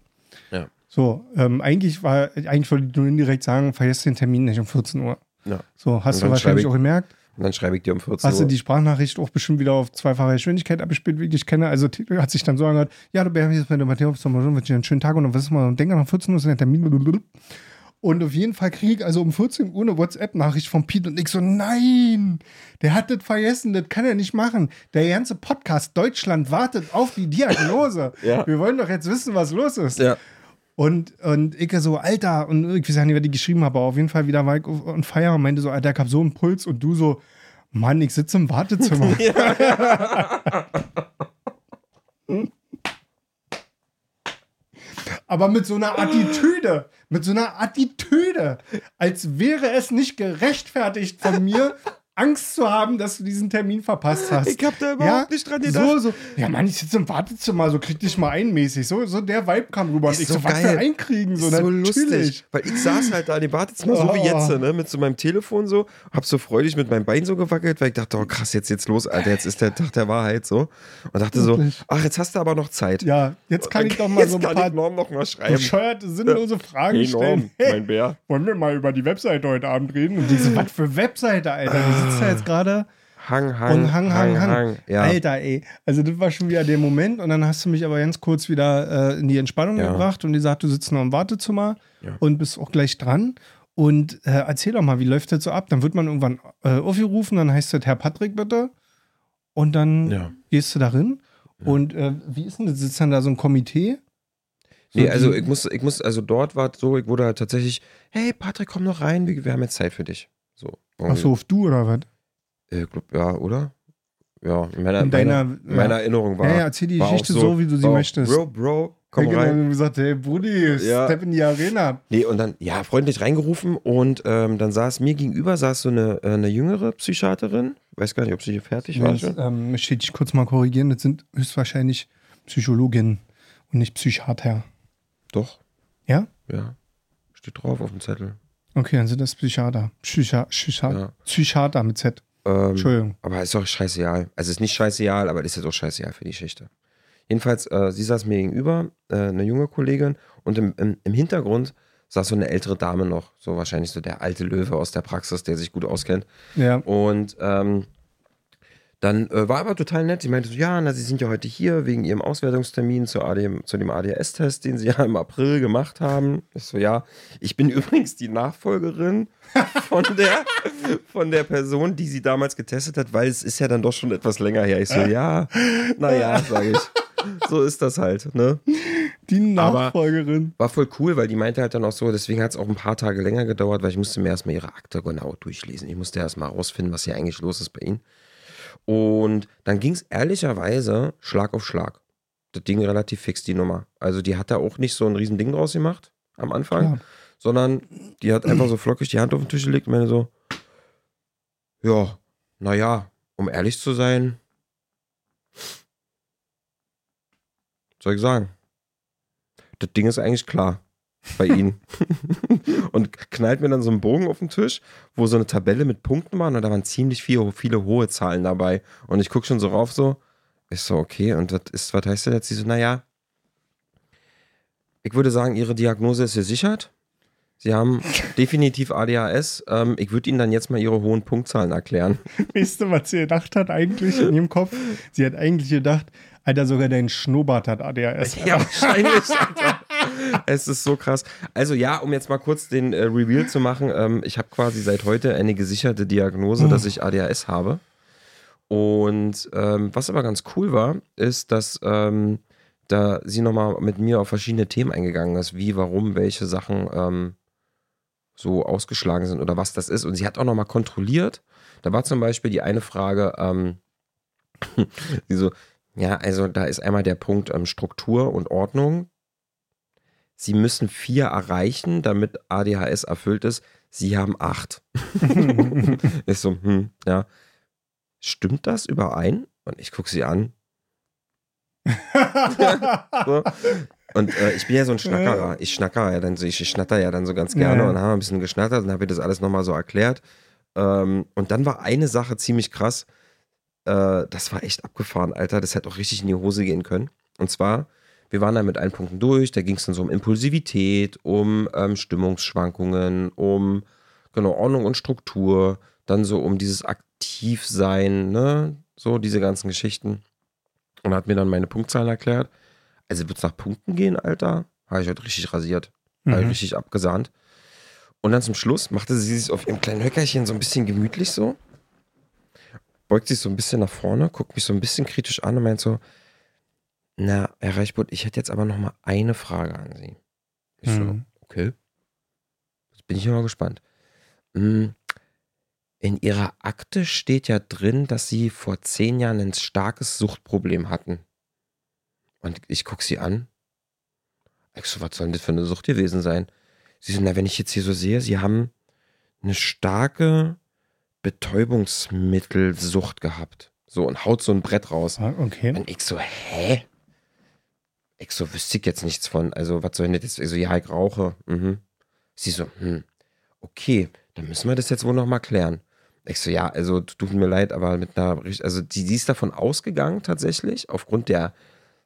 So, ähm, eigentlich war, eigentlich wollte ich nur indirekt sagen, vergiss den Termin nicht um 14 Uhr. Ja. So, hast du wahrscheinlich ich- auch gemerkt. Und dann schreibe ich dir um 14 Hast du Uhr. die Sprachnachricht auch bestimmt wieder auf zweifache Geschwindigkeit abgespielt, wie ich dich kenne? Also hat sich dann so angehört, ja, du Bär, hier ist meine Matthäus, wünsche dir einen schönen Tag und dann wissen wir, und denk an 14 Uhr ist der Termin. Und auf jeden Fall kriege ich also um 14 Uhr eine WhatsApp-Nachricht von Pete und ich so, nein, der hat das vergessen, das kann er nicht machen. Der ganze Podcast Deutschland wartet auf die Diagnose. Ja. Wir wollen doch jetzt wissen, was los ist. ja. Und, und ich so, Alter, und ich weiß ja nicht, wer die geschrieben hat, aber auf jeden Fall wieder war ich on fire und meinte so, Alter, ich hab so einen Puls und du so, Mann, ich sitze im Wartezimmer. aber mit so einer Attitüde, mit so einer Attitüde, als wäre es nicht gerechtfertigt von mir, Angst zu haben, dass du diesen Termin verpasst hast. Ich hab da überhaupt nicht dran gedacht. So, so. Ja, Mann, ich sitze im Wartezimmer, so krieg dich mal einmäßig. So, so der Vibe kam rüber. Ist und ich so so, was geil. für einkriegen? So, so lustig. Weil ich saß halt da in dem Badezimmer, so wie Oh. jetzt, ne, mit so meinem Telefon so, hab so freudig mit meinem Bein so gewackelt, weil ich dachte, oh krass, jetzt jetzt los, Alter, jetzt ist der Tag der Wahrheit so. Und dachte so, ach, jetzt hast du aber noch Zeit. Ja, jetzt kann ich doch mal jetzt so ein kann paar ich Norm noch mal schreiben. bescheuerte, sinnlose Fragen Hey stellen. Norm, Hey, mein Bär. wollen wir mal über die Webseite heute Abend reden? Und so, was für Webseite, Alter? Sitzt da jetzt gerade Hang, Hang, und hang, hang, hang. Ja. Alter, ey. Also das war schon wieder der Moment und dann hast du mich aber ganz kurz wieder äh, in die Entspannung Ja. gebracht und gesagt, du sitzt noch im Wartezimmer Ja. und bist auch gleich dran. Und äh, erzähl doch mal, wie läuft das so ab? Dann wird man irgendwann äh, aufgerufen, dann heißt das Herr Patrick bitte. Und dann gehst du darin. Und äh, wie ist denn das? Sitzt dann da so ein Komitee? So Nee, also die- ich muss, ich muss, also dort war es so, ich wurde halt tatsächlich, hey Patrick, komm noch rein, wir, wir haben jetzt Zeit für dich. So. Ach so, auf du oder was? Äh, glaub, ja, oder? Ja, in meiner, In deiner- meiner, in meiner Erinnerung war. Ja, ja, erzähl die Geschichte so, wie du sie möchtest. Bro, Bro, komm ja, rein. und gesagt, hey Brudi, Ja. step in die Arena. Nee, und dann, ja, freundlich reingerufen und ähm, dann saß mir gegenüber, saß so eine, äh, eine jüngere Psychiaterin. Weiß gar nicht, ob sie hier fertig war schon. ähm, möchte ich dich kurz mal korrigieren, das sind höchstwahrscheinlich Psychologinnen und nicht Psychiater. Doch, Ja? ja. Steht drauf auf dem Zettel. Okay, dann sind das Psychiater. Psycha Psycha Ja. Psychiater mit Z. Ähm, Entschuldigung. Aber ist doch scheißegal. Also ist nicht scheißegal, aber ist jetzt auch scheißegal für die Geschichte. Jedenfalls, äh, sie saß mir gegenüber, äh, eine junge Kollegin, und im, im, im Hintergrund saß so eine ältere Dame noch, so wahrscheinlich so der alte Löwe aus der Praxis, der sich gut auskennt. Ja. Und ähm, dann äh, war aber total nett. Sie meinte so, ja, na, Sie sind ja heute hier wegen Ihrem Auswertungstermin zu, ADM, zu dem ADS-Test, den Sie ja im April gemacht haben. Ich so, ja, ich bin übrigens die Nachfolgerin von der, von der Person, die Sie damals getestet hat, weil es ist ja dann doch schon etwas länger her. Ich so, ja, naja, sage ich. So ist das halt, ne? Die Aber- Nachfolgerin. War voll cool, weil die meinte halt dann auch so, deswegen hat es auch ein paar Tage länger gedauert, weil ich musste mir erstmal ihre Akte genau durchlesen. Ich musste erstmal rausfinden, was hier eigentlich los ist bei ihnen. Und dann ging es ehrlicherweise Schlag auf Schlag. das Ding relativ fix, die Nummer. Also die hat da auch nicht so ein riesen Ding draus gemacht am Anfang, Klar. sondern die hat einfach so flockig die Hand auf den Tisch gelegt und meine so, ja, naja, um ehrlich zu sein, soll ich sagen? Das Ding ist eigentlich klar bei Ihnen. und knallt mir dann so einen Bogen auf den Tisch, wo so eine Tabelle mit Punkten war und da waren ziemlich viele, viele hohe Zahlen dabei. Und ich gucke schon so rauf so, ich so, okay, und was ist, was heißt denn jetzt? Sie so, naja, ich würde sagen, Ihre Diagnose ist gesichert. Sie haben definitiv ADHS. Ähm, ich würde Ihnen dann jetzt mal Ihre hohen Punktzahlen erklären. Weißt du, was sie gedacht hat eigentlich in ihrem Kopf? Sie hat eigentlich gedacht, Alter, sogar dein Schnurrbart hat ADHS. Ja, wahrscheinlich. Alter. Es ist so krass. Also ja, um jetzt mal kurz den äh, Reveal zu machen, ähm, ich habe quasi seit heute eine gesicherte Diagnose, dass ich ADHS habe. Und ähm, was aber ganz cool war, ist, dass ähm, da sie nochmal mit mir auf verschiedene Themen eingegangen ist, wie, warum, welche Sachen ähm, so ausgeschlagen sind oder was das ist. Und sie hat auch nochmal kontrolliert. Da war zum Beispiel die eine Frage, ähm, sie so, ja, also da ist einmal der Punkt ähm, Struktur und Ordnung. Sie müssen vier erreichen, damit ADHS erfüllt ist. Sie haben acht. ist so, hm, ja. Stimmt das überein? Und ich gucke sie an. so. Und äh, ich bin ja so ein Schnackerer. Ich schnacker ja dann so, ich schnatter ja dann so ganz gerne Ja, und haben ein bisschen geschnattert und habe ihr das alles nochmal so erklärt. Ähm, und dann war eine Sache ziemlich krass. Äh, das war echt abgefahren, Alter. Das hätte auch richtig in die Hose gehen können. Und zwar, wir waren dann mit allen Punkten durch. Da ging es dann so um Impulsivität, um ähm, Stimmungsschwankungen, um genau Ordnung und Struktur, dann so um dieses Aktivsein, ne? So diese ganzen Geschichten. Und hat mir dann meine Punktzahlen erklärt. Also wird es nach Punkten gehen, Alter? Habe ich heute richtig rasiert. Habe ich Mhm. richtig abgesahnt. Und dann zum Schluss machte sie sich auf ihrem kleinen Höckerchen so ein bisschen gemütlich so. Beugt sich so ein bisschen nach vorne, guckt mich so ein bisschen kritisch an und meint so, na, Herr Reichbut, ich hätte jetzt aber noch mal eine Frage an Sie. Ich so, Mhm. okay. Jetzt bin ich mal gespannt. Mm, In Ihrer Akte steht ja drin, dass Sie vor zehn Jahren ein starkes Suchtproblem hatten. Und ich gucke sie an. Ich so, was soll denn das für eine Sucht gewesen sein? Sie so, na, wenn ich jetzt hier so sehe, Sie haben eine starke Betäubungsmittelsucht gehabt. So, und haut so ein Brett raus. Ah, Okay. Und ich so, hä? Ich so, wüsste ich jetzt nichts von. Also, was soll denn das jetzt? Ich so, ja, ich rauche. Mhm. Sie so, hm, okay, dann müssen wir das jetzt wohl nochmal klären. Ich so, ja, also, tut mir leid, aber mit einer, also, die, die ist davon ausgegangen, tatsächlich, aufgrund der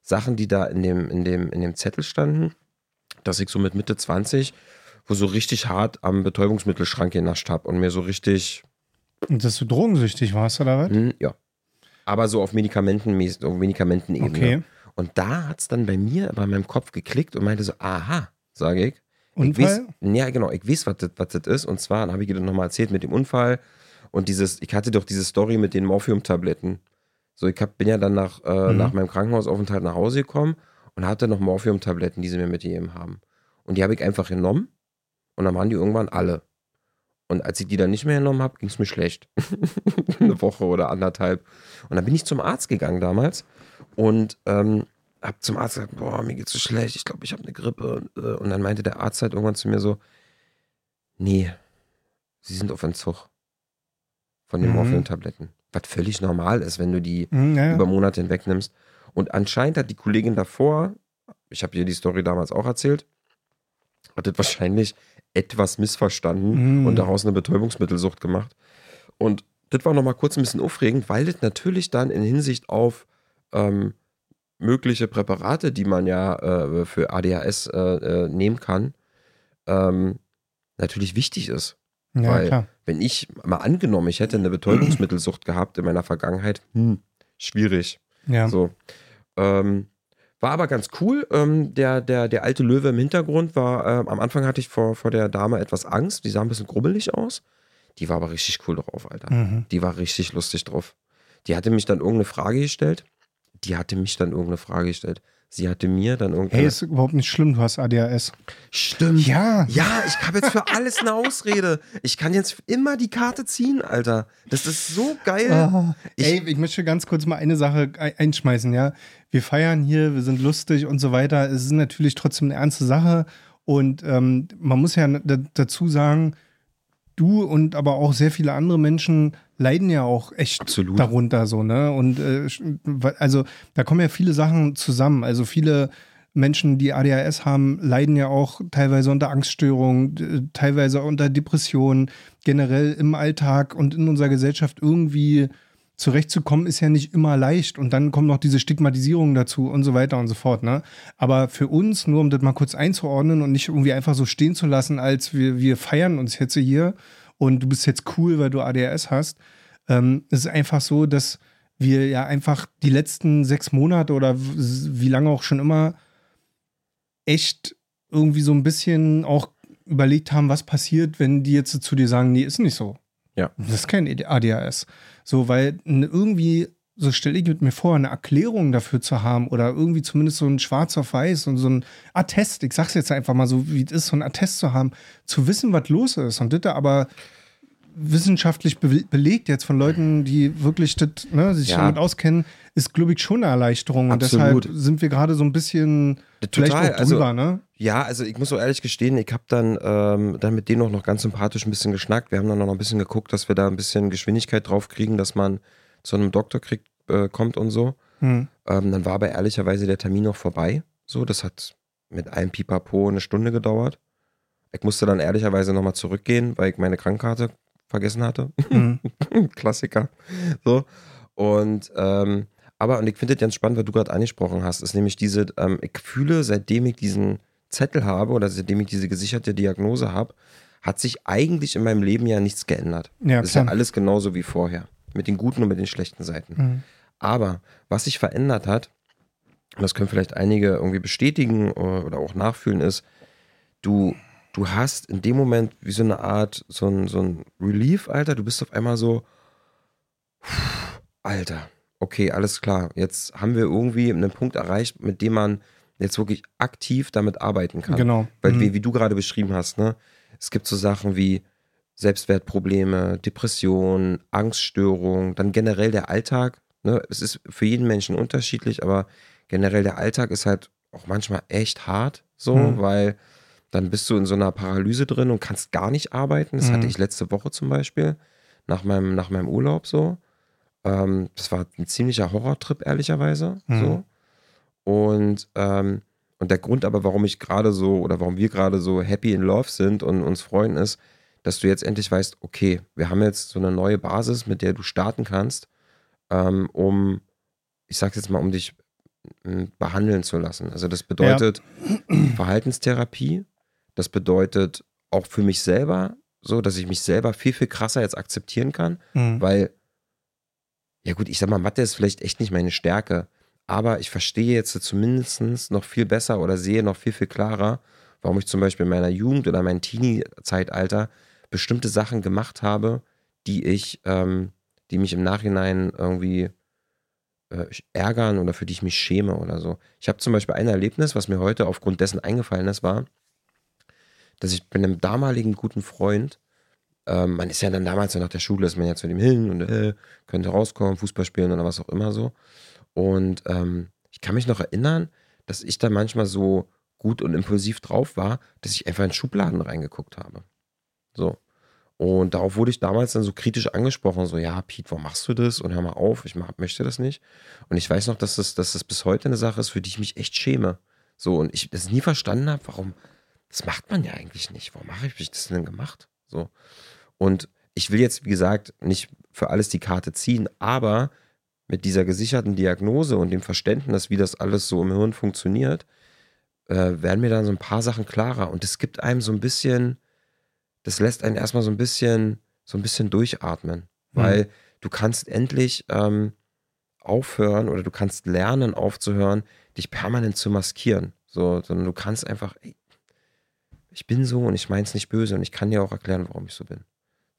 Sachen, die da in dem, in dem, in dem Zettel standen, dass ich so mit Mitte 20, wo so richtig hart am Betäubungsmittelschrank genascht habe und mir so richtig Und dass du drogensüchtig warst, oder was? hm, ja. Aber so auf Medikamenten, auf Medikamentenebene. Okay. Und da hat es dann bei mir, bei meinem Kopf geklickt und meinte so, aha, sage ich. Ich Unfall? weiß, ja, genau, ich weiß, was das, ist. Und zwar, dann habe ich dir nochmal erzählt mit dem Unfall und dieses, ich hatte doch diese Story mit den Morphium-Tabletten. So, ich hab, bin ja dann nach, äh, Mhm. nach meinem Krankenhausaufenthalt nach Hause gekommen und hatte noch Morphium-Tabletten, die sie mir mitgegeben haben. Und die habe ich einfach genommen und dann waren die irgendwann alle. Und als ich die dann nicht mehr genommen habe, ging es mir schlecht. Eine Woche oder anderthalb. Und dann bin ich zum Arzt gegangen damals und ähm, hab zum Arzt gesagt, boah, mir geht's so schlecht, ich glaube, ich habe eine Grippe. Und, äh, und dann meinte der Arzt halt irgendwann zu mir so, nee, Sie sind auf Entzug von den Mhm. Morphium-Tabletten. Was völlig normal ist, wenn du die Hm, ja, über. Monate hinweg nimmst. Und anscheinend hat die Kollegin davor, ich habe ihr die Story damals auch erzählt, hat das wahrscheinlich etwas missverstanden Mm. und daraus eine Betäubungsmittelsucht gemacht. Und das war nochmal kurz ein bisschen aufregend, weil das natürlich dann in Hinsicht auf ähm, mögliche Präparate, die man ja äh, für ADHS äh, äh, nehmen kann, ähm, natürlich wichtig ist. ja weil- klar. Wenn ich mal angenommen, ich hätte eine Betäubungsmittelsucht gehabt in meiner Vergangenheit, hm, schwierig. Ja. So. Ähm, war aber ganz cool. Ähm, der, der, der alte Löwe im Hintergrund war, ähm, am Anfang hatte ich vor, vor der Dame etwas Angst. Die sah ein bisschen grummelig aus. Die war aber richtig cool drauf, Alter. Mhm. Die war richtig lustig drauf. Die hatte mich dann irgendeine Frage gestellt. Die hatte mich dann irgendeine Frage gestellt. sie hatte mir dann irgendwie. Hey, ist überhaupt nicht schlimm, du hast ADHS. Stimmt. Ja. Ja, ich habe jetzt für alles eine Ausrede. Ich kann jetzt immer die Karte ziehen, Alter. Das ist so geil. Ah, Ich- Ey, ich möchte ganz kurz mal eine Sache ein- einschmeißen, ja. Wir feiern hier, wir sind lustig und so weiter. Es ist natürlich trotzdem eine ernste Sache. Und ähm, man muss ja da, dazu sagen, du und aber auch sehr viele andere Menschen leiden ja auch echt Absolut. darunter so, ne? Und äh, also da kommen ja viele Sachen zusammen. Also viele Menschen, die ADHS haben, leiden ja auch teilweise unter Angststörungen, teilweise unter Depressionen, generell im Alltag und in unserer Gesellschaft irgendwie zurechtzukommen, ist ja nicht immer leicht. Und dann kommt noch diese Stigmatisierung dazu und so weiter und so fort. Ne? Aber für uns, nur um das mal kurz einzuordnen und nicht irgendwie einfach so stehen zu lassen, als wir, wir feiern uns jetzt hier und du bist jetzt cool, weil du ADHS hast, ähm, es ist einfach so, dass wir ja einfach die letzten sechs Monate oder wie lange auch schon immer echt irgendwie so ein bisschen auch überlegt haben, was passiert, wenn die jetzt zu dir sagen, nee, ist nicht so. Ja. Das ist kein ADHS. So, weil irgendwie, so stelle ich mir vor, eine Erklärung dafür zu haben oder irgendwie zumindest so ein Schwarz auf Weiß und so ein Attest, ich sag's jetzt einfach mal so, wie es ist, so ein Attest zu haben, zu wissen, was los ist. Und das aber wissenschaftlich be belegt jetzt von Leuten, die wirklich das, ne, sich Ja. damit auskennen, ist, glaube ich, schon eine Erleichterung. Und Absolut. deshalb sind wir gerade so ein bisschen vielleicht Total, auch also- drüber, ne? Ja, also ich muss so ehrlich gestehen, ich habe dann, ähm, dann mit denen auch noch ganz sympathisch ein bisschen geschnackt. Wir haben dann noch ein bisschen geguckt, dass wir da ein bisschen Geschwindigkeit drauf kriegen, dass man zu einem Doktor kriegt, äh, kommt und so. Hm. Ähm, dann war aber ehrlicherweise der Termin noch vorbei. So, das hat mit einem Pipapo eine Stunde gedauert. Ich musste dann ehrlicherweise nochmal zurückgehen, weil ich meine Krankenkarte vergessen hatte. Hm. Klassiker. So. Und ähm, aber, und ich finde das ganz spannend, was du gerade angesprochen hast, ist nämlich diese, ähm, ich fühle, seitdem ich diesen Zettel habe oder seitdem ich diese gesicherte Diagnose habe, hat sich eigentlich in meinem Leben ja nichts geändert. Ja, das ist ja alles genauso wie vorher. Mit den guten und mit den schlechten Seiten. Hm. Aber was sich verändert hat, und das können vielleicht einige irgendwie bestätigen oder oder auch nachfühlen, ist, du, du hast in dem Moment wie so eine Art, so ein, so ein Relief, Alter. Du bist auf einmal so, Alter, okay, alles klar. Jetzt haben wir irgendwie einen Punkt erreicht, mit dem man jetzt wirklich aktiv damit arbeiten kann. Genau. Weil, Hm. wie, wie du gerade beschrieben hast, ne? Es gibt so Sachen wie Selbstwertprobleme, Depressionen, Angststörungen, dann generell der Alltag. Ne? Es ist für jeden Menschen unterschiedlich, aber generell der Alltag ist halt auch manchmal echt hart, so, Mhm. weil dann bist du in so einer Paralyse drin und kannst gar nicht arbeiten. Das Mhm. hatte ich letzte Woche zum Beispiel, nach meinem, nach meinem Urlaub so. Ähm, das war ein ziemlicher Horrortrip, ehrlicherweise. Mhm. So. Und, ähm, und der Grund aber, warum ich gerade so oder warum wir gerade so happy in love sind und uns freuen, ist, dass du jetzt endlich weißt, okay, wir haben jetzt so eine neue Basis, mit der du starten kannst, ähm, um, ich sag's jetzt mal, um dich behandeln zu lassen. Also das bedeutet Verhaltenstherapie, das bedeutet auch für mich selber, so, dass ich mich selber viel, viel krasser jetzt akzeptieren kann, Hm. weil, ja gut, ich sag mal, Mathe ist vielleicht echt nicht meine Stärke, aber ich verstehe jetzt zumindest noch viel besser oder sehe noch viel, viel klarer, warum ich zum Beispiel in meiner Jugend oder meinem Teenie-Zeitalter bestimmte Sachen gemacht habe, die ich, ähm, die mich im Nachhinein irgendwie äh, ärgern oder für die ich mich schäme oder so. Ich habe zum Beispiel ein Erlebnis, was mir heute aufgrund dessen eingefallen ist, war, dass ich mit einem damaligen guten Freund, ähm, man ist ja dann damals so nach der Schule, ist man ja zu dem hin und äh, könnte rauskommen, Fußball spielen oder was auch immer so. Und ähm, ich kann mich noch erinnern, dass ich da manchmal so gut und impulsiv drauf war, dass ich einfach in Schubladen reingeguckt habe. So. Und darauf wurde ich damals dann so kritisch angesprochen, so, ja, Pete, warum machst du das? Und hör mal auf, ich mach, möchte das nicht. Und ich weiß noch, dass das, dass das bis heute eine Sache ist, für die ich mich echt schäme. So, und ich das nie verstanden habe, warum, das macht man ja eigentlich nicht. Warum mache ich das denn gemacht? So. Und ich will jetzt, wie gesagt, nicht für alles die Karte ziehen, aber mit dieser gesicherten Diagnose und dem Verständnis, wie das alles so im Hirn funktioniert, äh, werden mir dann so ein paar Sachen klarer. Und es gibt einem so ein bisschen, das lässt einen erstmal so ein bisschen, so ein bisschen durchatmen. Weil du kannst endlich ähm, aufhören oder du kannst lernen, aufzuhören, dich permanent zu maskieren. So, sondern du kannst einfach, ey, ich bin so und ich meine es nicht böse und ich kann dir auch erklären, warum ich so bin.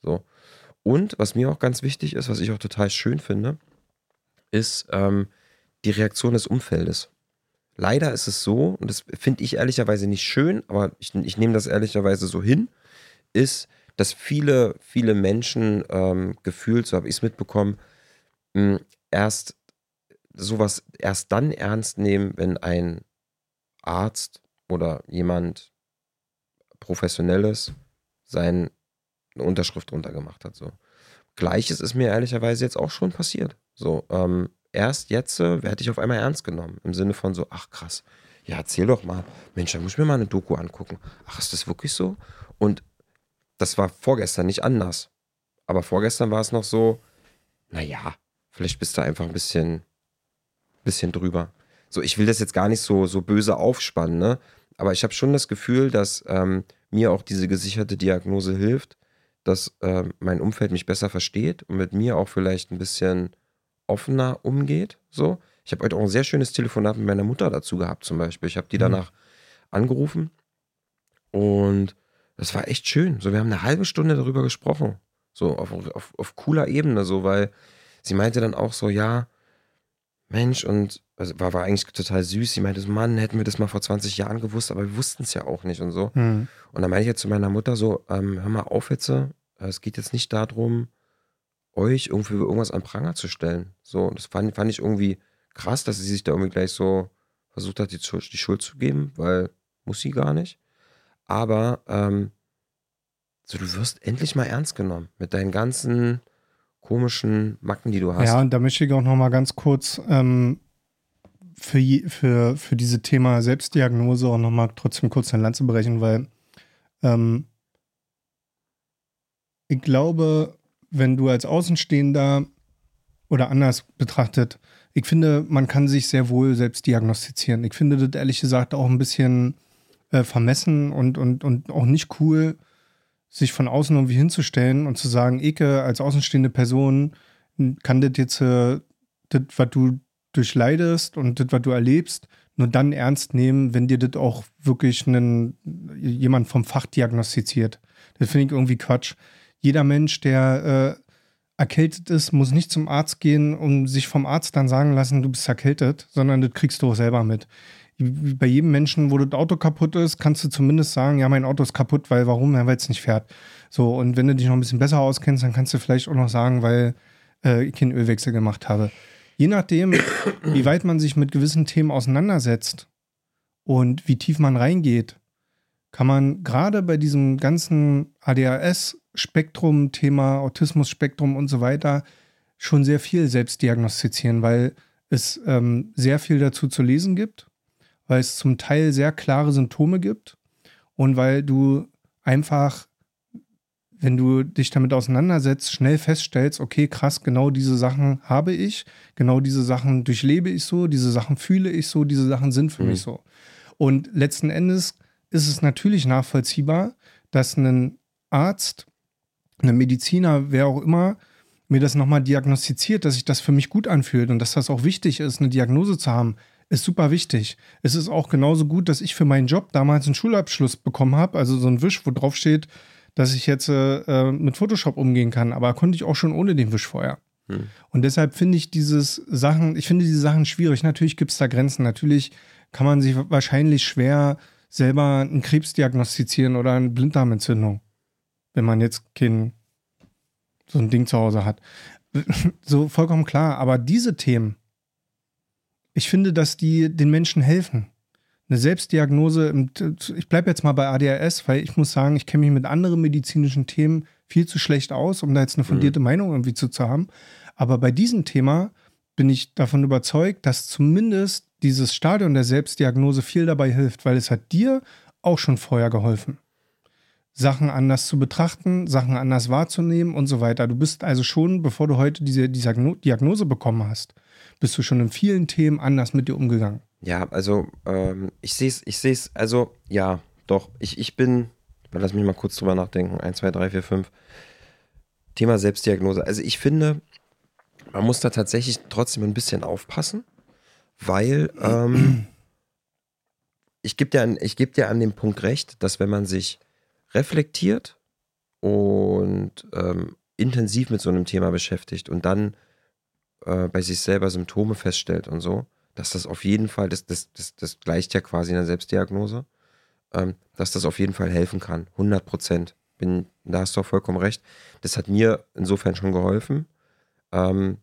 So. Und was mir auch ganz wichtig ist, was ich auch total schön finde, ist ähm, die Reaktion des Umfeldes. leider ist es so, und das finde ich ehrlicherweise nicht schön, aber ich, ich nehme das ehrlicherweise so hin, ist, dass viele, viele Menschen ähm, gefühlt, so habe ich es mitbekommen, mh, erst sowas erst dann ernst nehmen, wenn ein Arzt oder jemand Professionelles seine Unterschrift drunter gemacht hat. So. Gleiches ist mir ehrlicherweise jetzt auch schon passiert. So, ähm, erst jetzt äh, werde ich auf einmal ernst genommen. Im Sinne von so, ach krass, ja, erzähl doch mal. Mensch, dann muss ich mir mal eine Doku angucken. Ach, ist das wirklich so? Und das war vorgestern nicht anders. Aber vorgestern war es noch so, naja, vielleicht bist du einfach ein bisschen, bisschen drüber. So, ich will das jetzt gar nicht so, so böse aufspannen, ne? Aber ich habe schon das Gefühl, dass ähm, mir auch diese gesicherte Diagnose hilft, dass ähm, mein Umfeld mich besser versteht und mit mir auch vielleicht ein bisschen offener umgeht. So. Ich habe heute auch ein sehr schönes Telefonat mit meiner Mutter dazu gehabt, zum Beispiel. Ich habe die mhm. danach angerufen und das war echt schön. So, wir haben eine halbe Stunde darüber gesprochen. So auf, auf, auf cooler Ebene, so, weil sie meinte dann auch so, ja, Mensch, und also war, war eigentlich total süß. Sie meinte so, Mann, hätten wir das mal vor 20 Jahren gewusst, aber wir wussten es ja auch nicht und so. Mhm. Und dann meinte ich jetzt zu meiner Mutter so, ähm, hör mal auf jetzt, es geht jetzt nicht darum, euch irgendwie irgendwas an Pranger zu stellen. So, das fand, fand ich irgendwie krass, dass sie sich da irgendwie gleich so versucht hat, die, die Schuld zu geben, weil muss sie gar nicht. Aber ähm, so, du wirst endlich mal ernst genommen mit deinen ganzen komischen Macken, die du hast. Ja, und da möchte ich auch noch mal ganz kurz ähm, für, für, für diese Thema Selbstdiagnose auch noch mal trotzdem kurz eine Lanze brechen, weil ähm, ich glaube, wenn du als Außenstehender oder anders betrachtet, ich finde, man kann sich sehr wohl selbst diagnostizieren. Ich finde das ehrlich gesagt auch ein bisschen äh, vermessen und, und, und auch nicht cool, sich von außen irgendwie hinzustellen und zu sagen, Eke als außenstehende Person kann das jetzt, äh, das, was du durchleidest und das, was du erlebst, nur dann ernst nehmen, wenn dir das auch wirklich einen, jemand vom Fach diagnostiziert. Das finde ich irgendwie Quatsch jeder Mensch, der äh, erkältet ist, muss nicht zum Arzt gehen und sich vom Arzt dann sagen lassen, du bist erkältet, sondern das kriegst du auch selber mit. Bei jedem Menschen, wo das Auto kaputt ist, kannst du zumindest sagen, ja, mein Auto ist kaputt, weil warum? Ja, weil es nicht fährt. So, und wenn du dich noch ein bisschen besser auskennst, dann kannst du vielleicht auch noch sagen, weil äh, ich keinen Ölwechsel gemacht habe. Je nachdem, wie weit man sich mit gewissen Themen auseinandersetzt und wie tief man reingeht, kann man gerade bei diesem ganzen ADHS Spektrum, Thema Autismus-Spektrum und so weiter schon sehr viel selbst diagnostizieren, weil es ähm, sehr viel dazu zu lesen gibt, weil es zum Teil sehr klare Symptome gibt und weil du einfach, wenn du dich damit auseinandersetzt, schnell feststellst, okay, krass, genau diese Sachen habe ich, genau diese Sachen durchlebe ich so, diese Sachen fühle ich so, diese Sachen sind für mhm. mich so. Und letzten Endes ist es natürlich nachvollziehbar, dass ein Arzt ein Mediziner, wer auch immer, mir das nochmal diagnostiziert, dass sich das für mich gut anfühlt und dass das auch wichtig ist, eine Diagnose zu haben, ist super wichtig. Es ist auch genauso gut, dass ich für meinen Job damals einen Schulabschluss bekommen habe, also so ein Wisch, wo drauf steht, dass ich jetzt äh, mit Photoshop umgehen kann, aber konnte ich auch schon ohne den Wisch vorher. Hm. Und deshalb finde ich dieses Sachen, ich finde diese Sachen schwierig. Natürlich gibt es da Grenzen. Natürlich kann man sich wahrscheinlich schwer selber einen Krebs diagnostizieren oder eine Blinddarmentzündung wenn man jetzt kein so ein Ding zu Hause hat. So vollkommen klar. Aber diese Themen, ich finde, dass die den Menschen helfen. Eine Selbstdiagnose, ich bleibe jetzt mal bei ADHS, weil ich muss sagen, ich kenne mich mit anderen medizinischen Themen viel zu schlecht aus, um da jetzt eine fundierte mhm. Meinung irgendwie zu, zu haben. Aber bei diesem Thema bin ich davon überzeugt, dass zumindest dieses Stadion der Selbstdiagnose viel dabei hilft, weil es hat dir auch schon vorher geholfen. Sachen anders zu betrachten, Sachen anders wahrzunehmen und so weiter. Du bist also schon, bevor du heute diese, diese Diagnose bekommen hast, bist du schon in vielen Themen anders mit dir umgegangen. Ja, also ähm, ich sehe es, ich sehe es, also ja, doch, ich, ich bin, lass mich mal kurz drüber nachdenken, 1, 2, 3, 4, 5. Thema Selbstdiagnose. Also ich finde, man muss da tatsächlich trotzdem ein bisschen aufpassen, weil ähm, ich gebe dir, geb dir an dem Punkt recht, dass wenn man sich reflektiert und ähm, intensiv mit so einem Thema beschäftigt und dann äh, bei sich selber Symptome feststellt und so, dass das auf jeden Fall, das, das, das, das gleicht ja quasi einer Selbstdiagnose, ähm, dass das auf jeden Fall helfen kann. 100 Prozent. Da hast du auch vollkommen recht. Das hat mir insofern schon geholfen. Ähm,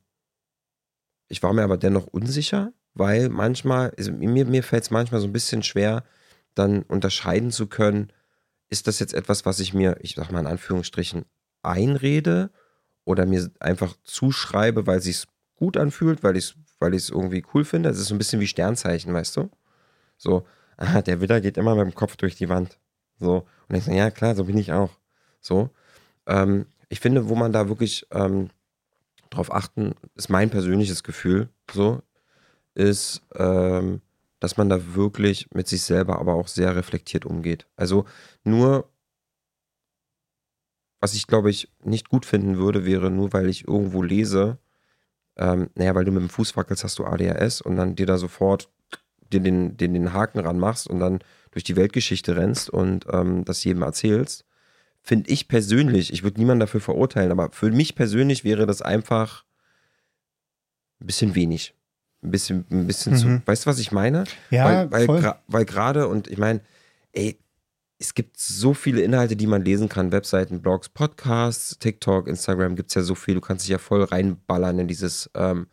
ich war mir aber dennoch unsicher, weil manchmal, also mir, mir fällt es manchmal so ein bisschen schwer, dann unterscheiden zu können, ist das jetzt etwas, was ich mir, ich sag mal in Anführungsstrichen, einrede oder mir einfach zuschreibe, weil es gut anfühlt, weil ich es weil irgendwie cool finde. Es ist so ein bisschen wie Sternzeichen, weißt du? So, aha, der Widder geht immer mit dem Kopf durch die Wand. So. Und ich sage, ja klar, so bin ich auch. So. Ähm, ich finde, wo man da wirklich ähm, drauf achten, ist mein persönliches Gefühl, so, ist, ähm, dass man da wirklich mit sich selber aber auch sehr reflektiert umgeht. Also nur, was ich glaube ich nicht gut finden würde, wäre nur, weil ich irgendwo lese, ähm, naja, weil du mit dem Fuß wackelst, hast du ADHS und dann dir da sofort dir den, den, den Haken ranmachst und dann durch die Weltgeschichte rennst und ähm, das jedem erzählst, finde ich persönlich, ich würde niemanden dafür verurteilen, aber für mich persönlich wäre das einfach ein bisschen wenig. Ein bisschen, ein bisschen mhm. zu. Weißt du, was ich meine? Ja, weil, weil, weil gerade, und ich meine, ey, es gibt so viele Inhalte, die man lesen kann. Webseiten, Blogs, Podcasts, TikTok, Instagram gibt es ja so viel. Du kannst dich ja voll reinballern in dieses, ähm,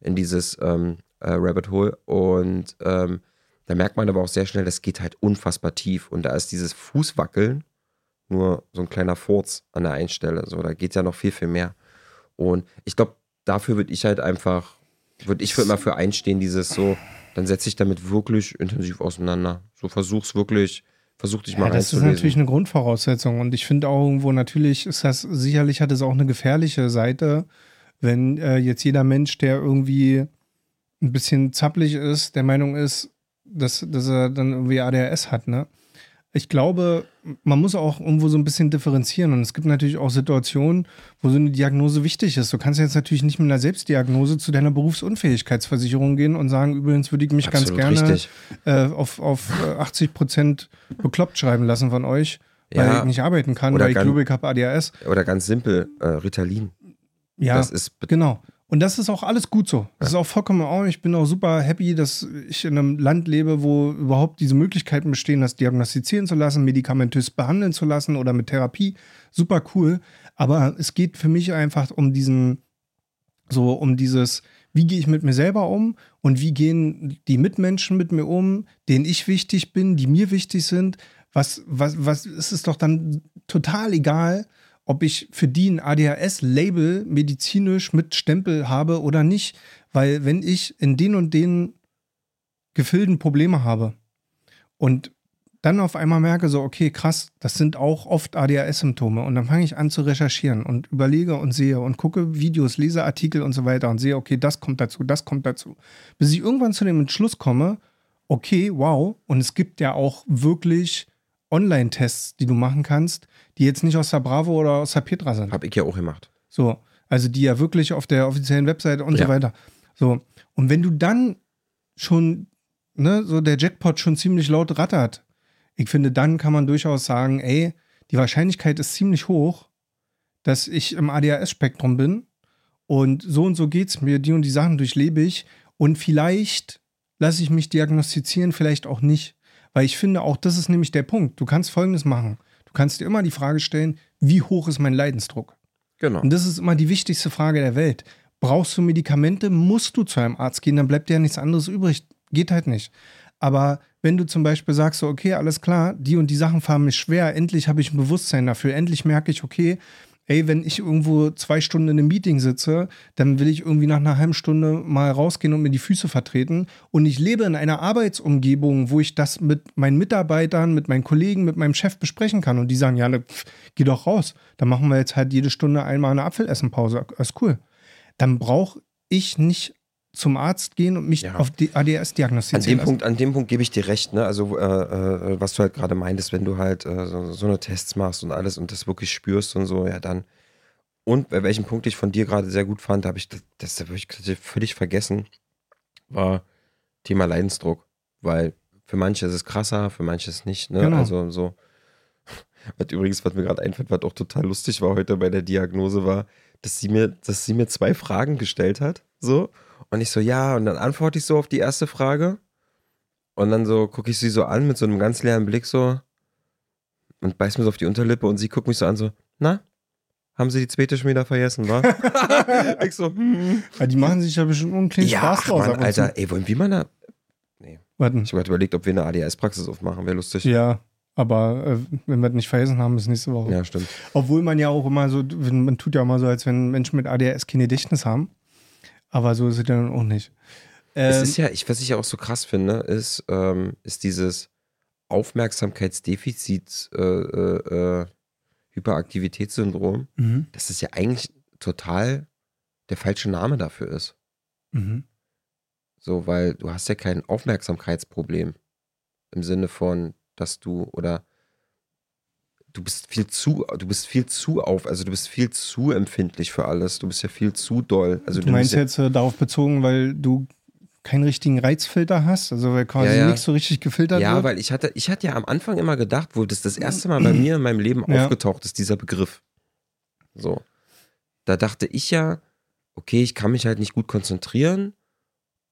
in dieses ähm, äh, Rabbit Hole. Und ähm, da merkt man aber auch sehr schnell, das geht halt unfassbar tief. Und da ist dieses Fußwackeln nur so ein kleiner Furz an der einen Stelle. So, da geht ja noch viel, viel mehr. Und ich glaube, dafür würde ich halt einfach, würde ich für immer für einstehen, dieses so, dann setze ich damit wirklich intensiv auseinander. So versuch's wirklich versuch dich mal ja, Das ist natürlich eine Grundvoraussetzung. Und ich finde auch irgendwo, natürlich ist das, sicherlich hat es auch eine gefährliche Seite, wenn äh, jetzt jeder Mensch, der irgendwie ein bisschen zappelig ist, der Meinung ist, dass, dass er dann irgendwie ADHS hat, ne? Ich glaube, man muss auch irgendwo so ein bisschen differenzieren. Und es gibt natürlich auch Situationen, wo so eine Diagnose wichtig ist. Du kannst jetzt natürlich nicht mit einer Selbstdiagnose zu deiner Berufsunfähigkeitsversicherung gehen und sagen, übrigens würde ich mich Absolut ganz gerne äh, auf, auf 80 äh, Prozent bekloppt schreiben lassen von euch, weil ja. ich nicht arbeiten kann, oder weil ich glaube, ich habe ADHS. Oder ganz simpel, äh, Ritalin. Ja, das ist genau. Und das ist auch alles gut so. Das ist auch vollkommen in Ordnung. Ich bin auch super happy, dass ich in einem Land lebe, wo überhaupt diese Möglichkeiten bestehen, das diagnostizieren zu lassen, medikamentös behandeln zu lassen oder mit Therapie. Super cool. Aber es geht für mich einfach um diesen, so um dieses, wie gehe ich mit mir selber um und wie gehen die Mitmenschen mit mir um, denen ich wichtig bin, die mir wichtig sind. Was, was, was ist es doch dann total egal, ob ich für die ein ADHS-Label medizinisch mit Stempel habe oder nicht. Weil wenn ich in den und den Gefilden Probleme habe und dann auf einmal merke, so, okay, krass, das sind auch oft ADHS-Symptome. Und dann fange ich an zu recherchieren und überlege und sehe und gucke Videos, lese Artikel und so weiter und sehe, okay, das kommt dazu, das kommt dazu. Bis ich irgendwann zu dem Entschluss komme, okay, wow, und es gibt ja auch wirklich Online-Tests, die du machen kannst, die jetzt nicht aus der Bravo oder aus der Petra sind. Hab ich ja auch gemacht. So, also die ja wirklich auf der offiziellen Webseite und ja. so weiter. So, und wenn du dann schon, ne, so der Jackpot schon ziemlich laut rattert, ich finde, dann kann man durchaus sagen, ey, die Wahrscheinlichkeit ist ziemlich hoch, dass ich im ADHS-Spektrum bin und so und so geht's mir, die und die Sachen durchlebe ich und vielleicht lasse ich mich diagnostizieren, vielleicht auch nicht. Weil ich finde, auch das ist nämlich der Punkt. Du kannst Folgendes machen. Du kannst dir immer die Frage stellen, wie hoch ist mein Leidensdruck? Genau. Und das ist immer die wichtigste Frage der Welt. Brauchst du Medikamente, musst du zu einem Arzt gehen, dann bleibt dir ja nichts anderes übrig. Geht halt nicht. Aber wenn du zum Beispiel sagst, so, okay, alles klar, die und die Sachen fahren mich schwer, endlich habe ich ein Bewusstsein dafür, endlich merke ich, okay, ey, wenn ich irgendwo zwei Stunden in einem Meeting sitze, dann will ich irgendwie nach einer halben Stunde mal rausgehen und mir die Füße vertreten. Und ich lebe in einer Arbeitsumgebung, wo ich das mit meinen Mitarbeitern, mit meinen Kollegen, mit meinem Chef besprechen kann. Und die sagen, ja, ne, pff, geh doch raus. Dann machen wir jetzt halt jede Stunde einmal eine Apfelessenpause. Das ist cool. Dann brauche ich nicht zum Arzt gehen und mich ja. auf die ADS diagnostizieren an dem lassen. Punkt, An dem Punkt gebe ich dir recht, ne? Also, äh, äh, was du halt gerade meintest, wenn du halt äh, so, so, eine Tests machst und alles und das wirklich spürst und so, ja, dann. Und bei welchem Punkt ich von dir gerade sehr gut fand, habe ich das, das habe ich völlig vergessen, war Thema Leidensdruck. Weil für manche ist es krasser, für manche ist es nicht, ne? Genau. Also so. Was übrigens, was mir gerade einfällt, was auch total lustig war heute bei der Diagnose, war, dass sie mir, dass sie mir zwei Fragen gestellt hat. So Und ich so, ja, und dann antworte ich so auf die erste Frage. Und dann so gucke ich sie so an mit so einem ganz leeren Blick so und beiß mir so auf die Unterlippe und sie guckt mich so an so, na, haben sie die zweite schon wieder vergessen, wa? ich so, hm. Ja, die machen sich ja bestimmt kleinen Ja, Spaß draus. Mann, und Alter, zu. ey, wollen wir mal eine. Warten. Ich habe gerade überlegt, ob wir eine ADS-Praxis aufmachen, wäre lustig. Ja, aber äh, wenn wir das nicht vergessen haben, ist nächste Woche. Ja, stimmt. Obwohl man ja auch immer so, man tut ja immer so, als wenn Menschen mit ADHS kein Gedächtnis haben. Aber so ist es ja dann auch nicht. Es Ähm, ist ja, ich, was ich ja auch so krass finde, ist, ähm, ist dieses Aufmerksamkeitsdefizit, äh, äh, äh, Hyperaktivitätssyndrom, mhm, dass es ja eigentlich total der falsche Name dafür ist. mhm. So, weil du hast ja kein Aufmerksamkeitsproblem im Sinne von, dass du oder du bist viel zu, du bist viel zu auf, also du bist viel zu empfindlich für alles. Du bist ja viel zu doll. Also du meinst nimmst ja, jetzt äh, darauf bezogen, weil du keinen richtigen Reizfilter hast, also weil quasi Ja, ja. nichts so richtig gefiltert ja, wird? weil ich hatte, ich hatte ja am Anfang immer gedacht, wo das das erste Mal bei mir in meinem Leben Ja. aufgetaucht ist, dieser Begriff. So. Da dachte ich ja, okay, ich kann mich halt nicht gut konzentrieren,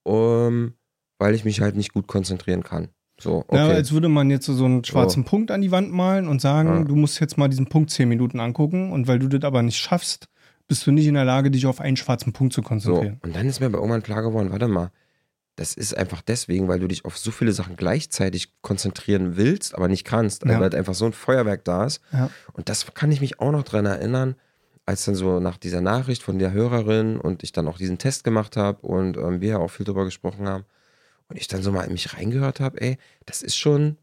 um, weil ich mich halt nicht gut konzentrieren kann. So, okay. Ja, als würde man jetzt so einen schwarzen Punkt an die Wand malen und sagen, Ja. du musst jetzt mal diesen Punkt zehn Minuten angucken und weil du das aber nicht schaffst, bist du nicht in der Lage, dich auf einen schwarzen Punkt zu So, konzentrieren. und dann ist mir aber irgendwann klar geworden, warte mal, das ist einfach deswegen, weil du dich auf so viele Sachen gleichzeitig konzentrieren willst, aber nicht kannst, Ja. weil halt einfach so ein Feuerwerk da ist. Ja. Und das kann ich mich auch noch dran erinnern, als dann so nach dieser Nachricht von der Hörerin und ich dann auch diesen Test gemacht habe und ähm, wir ja auch viel drüber gesprochen haben und ich dann so mal in mich reingehört habe, ey, das ist schon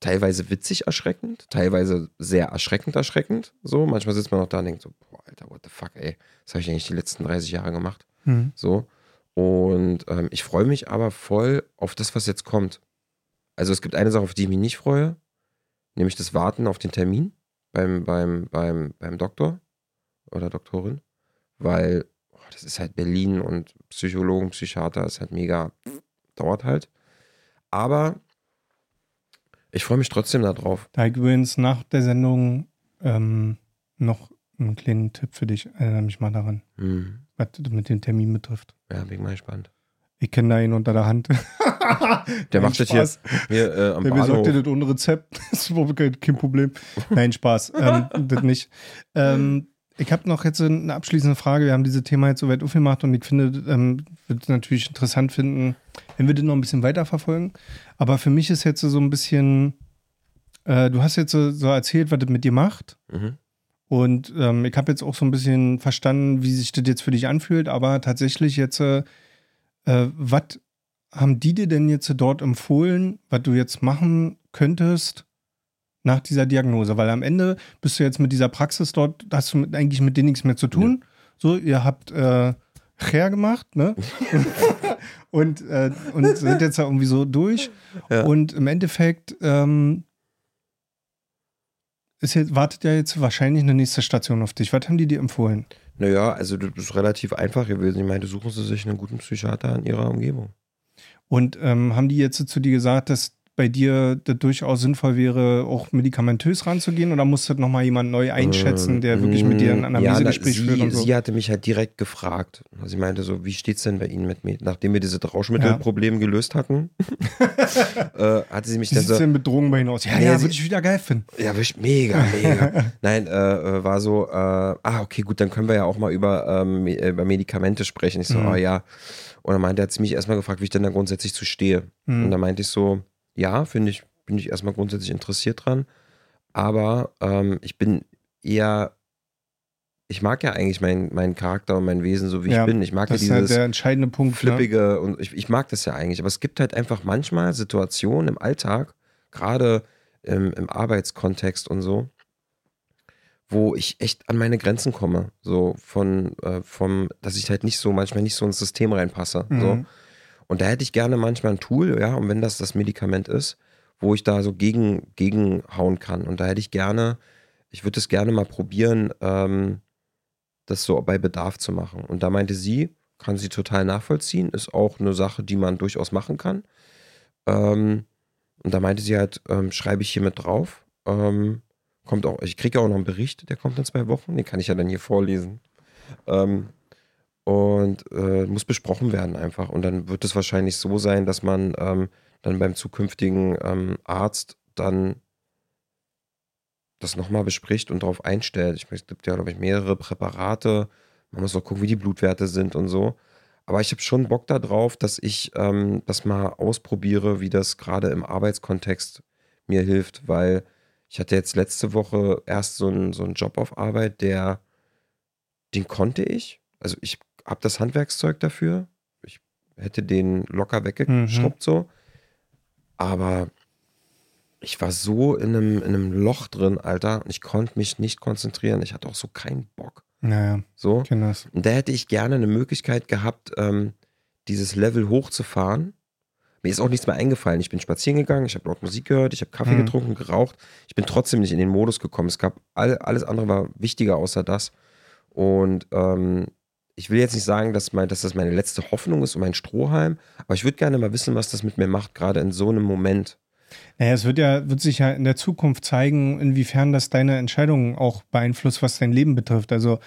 teilweise witzig erschreckend, teilweise sehr erschreckend erschreckend. So, manchmal sitzt man noch da und denkt so, boah, Alter, what the fuck, ey, was habe ich eigentlich die letzten 30 Jahre gemacht? Mhm. So. Und ähm, ich freue mich aber voll auf das, was jetzt kommt. Also es gibt eine Sache, auf die ich mich nicht freue, nämlich das Warten auf den Termin beim, beim, beim, beim Doktor oder Doktorin, weil oh, das ist halt Berlin und Psychologen, Psychiater ist halt mega, dauert halt. Aber ich freue mich trotzdem darauf. Da habe ich übrigens nach der Sendung ähm, noch einen kleinen Tipp für dich. Erinnere mich mal daran, Hm. was mit dem Termin betrifft. Ja, bin ich mal gespannt. Ich kenne da ihn unter der Hand. Der macht das hier, hier äh, am Der besorgt dir das ohne Rezept. Das ist überhaupt kein, kein Problem. Nein, Spaß. Ähm, das nicht. Ähm, ich habe noch jetzt eine abschließende Frage. Wir haben dieses Thema jetzt so weit aufgemacht und ich finde, ähm, würde es natürlich interessant finden, wenn wir das noch ein bisschen weiterverfolgen. Aber für mich ist jetzt so ein bisschen, äh, du hast jetzt so, so erzählt, was das mit dir macht. Mhm. Und ähm, ich habe jetzt auch so ein bisschen verstanden, wie sich das jetzt für dich anfühlt, aber tatsächlich jetzt, äh, äh, was haben die dir denn jetzt dort empfohlen, was du jetzt machen könntest nach dieser Diagnose? Weil am Ende bist du jetzt mit dieser Praxis dort, hast du mit, eigentlich mit denen nichts mehr zu tun. So, ihr habt äh, Her gemacht, ne? und, äh, und sind jetzt da irgendwie so durch. Ja. Und im Endeffekt ähm, ist jetzt, wartet ja jetzt wahrscheinlich eine nächste Station auf dich. Was haben die dir empfohlen? Naja, also das ist relativ einfach gewesen. Ich meinte, suchen Sie sich einen guten Psychiater in Ihrer Umgebung. Und ähm, haben die jetzt zu dir gesagt, dass bei dir das durchaus sinnvoll wäre, auch medikamentös ranzugehen? Oder muss das nochmal jemand neu einschätzen, der wirklich mit dir ein Ähm, ja, Analysegespräch sie, führt und so? Sie hatte mich halt direkt gefragt. Sie meinte so, wie steht's denn bei Ihnen mit mir? Nachdem wir dieses Rauschmittelproblem gelöst hatten, äh, hatte sie mich Wie dann es so, denn mit Drogen bei ihnen aus? Ja, Ja, ja, sie- würde ich wieder geil finden. ja, wisch- mega, mega. Nein, äh, äh, war so, äh, ah, okay, gut, dann können wir ja auch mal über, ähm, äh, über Medikamente sprechen. Ich so, Mhm. ah ja. Und dann meinte er, hat sie mich erstmal gefragt, wie ich denn da grundsätzlich zu stehe. Mhm. Und dann meinte ich so, ja, finde ich, bin ich erstmal grundsätzlich interessiert dran. Aber ähm, ich bin eher, ich mag ja eigentlich meinen meinen Charakter und mein Wesen so wie Ja, ich bin. Ich mag ja Das ist halt dieses der entscheidende Punkt. Ne? flippige und ich, ich mag das ja eigentlich. Aber es gibt halt einfach manchmal Situationen im Alltag, gerade im, im Arbeitskontext und so, wo ich echt an meine Grenzen komme. So von, äh, vom, dass ich halt nicht so, manchmal nicht so ins System reinpasse. So. Und da hätte ich gerne manchmal ein Tool, ja, und wenn das das Medikament ist, wo ich da so gegen, gegenhauen kann. Und da hätte ich gerne, ich würde es gerne mal probieren, ähm, das so bei Bedarf zu machen. Und da meinte sie, kann sie total nachvollziehen, ist auch eine Sache, die man durchaus machen kann. Ähm, und da meinte sie halt, ähm, schreibe ich hier mit drauf. Ähm, kommt auch, ich kriege auch noch einen Bericht, der kommt in zwei Wochen, den kann ich ja dann hier vorlesen. Ähm, und äh, muss besprochen werden einfach. Und dann wird es wahrscheinlich so sein, dass man ähm, dann beim zukünftigen ähm, Arzt dann das nochmal bespricht und darauf einstellt. Ich es gibt ja, glaube ich, mehrere Präparate. Man muss auch gucken, wie die Blutwerte sind und so. Aber ich habe schon Bock darauf, dass ich ähm, das mal ausprobiere, wie das gerade im Arbeitskontext mir hilft, weil ich hatte jetzt letzte Woche erst so einen, so Job auf Arbeit, der, den konnte ich. Also ich habe das Handwerkszeug dafür. Ich hätte den locker weggeschrubbt mhm. so. Aber ich war so in einem, in einem Loch drin, Alter, und ich konnte mich nicht konzentrieren. Ich hatte auch so keinen Bock. Naja, so. das. Und da hätte ich gerne eine Möglichkeit gehabt, ähm, dieses Level hochzufahren. Mir ist auch nichts mehr eingefallen. Ich bin spazieren gegangen, ich habe laut Musik gehört, ich habe Kaffee mhm. getrunken, geraucht. Ich bin trotzdem nicht in den Modus gekommen. Es gab all, alles andere war wichtiger außer das. Und ähm, ich will jetzt nicht sagen, dass, mein, dass das meine letzte Hoffnung ist und mein Strohhalm, aber ich würde gerne mal wissen, was das mit mir macht, gerade in so einem Moment. Naja, es wird ja, wird sich ja in der Zukunft zeigen, inwiefern das deine Entscheidungen auch beeinflusst, was dein Leben betrifft. Also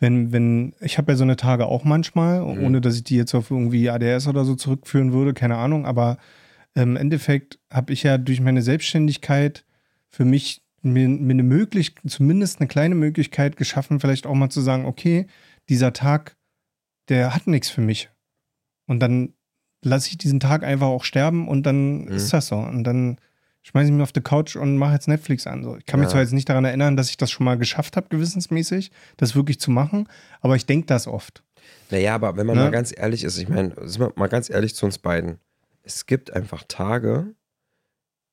wenn, wenn, ich habe ja so eine Tage auch manchmal, mhm. ohne dass ich die jetzt auf irgendwie ADS oder so zurückführen würde, keine Ahnung, aber im Endeffekt habe ich ja durch meine Selbstständigkeit für mich mir, mir eine Möglichkeit, zumindest eine kleine Möglichkeit geschaffen, vielleicht auch mal zu sagen, okay, dieser Tag, der hat nichts für mich. Und dann lasse ich diesen Tag einfach auch sterben und dann mhm. ist das so. Und dann schmeiße ich mich auf die Couch und mache jetzt Netflix an. So. Ich kann mich zwar jetzt nicht daran erinnern, dass ich das schon mal geschafft habe, gewissensmäßig, das wirklich zu machen, aber ich denke das oft. Naja, aber wenn man ne? mal ganz ehrlich ist, ich meine, sind wir mal ganz ehrlich zu uns beiden. Es gibt einfach Tage,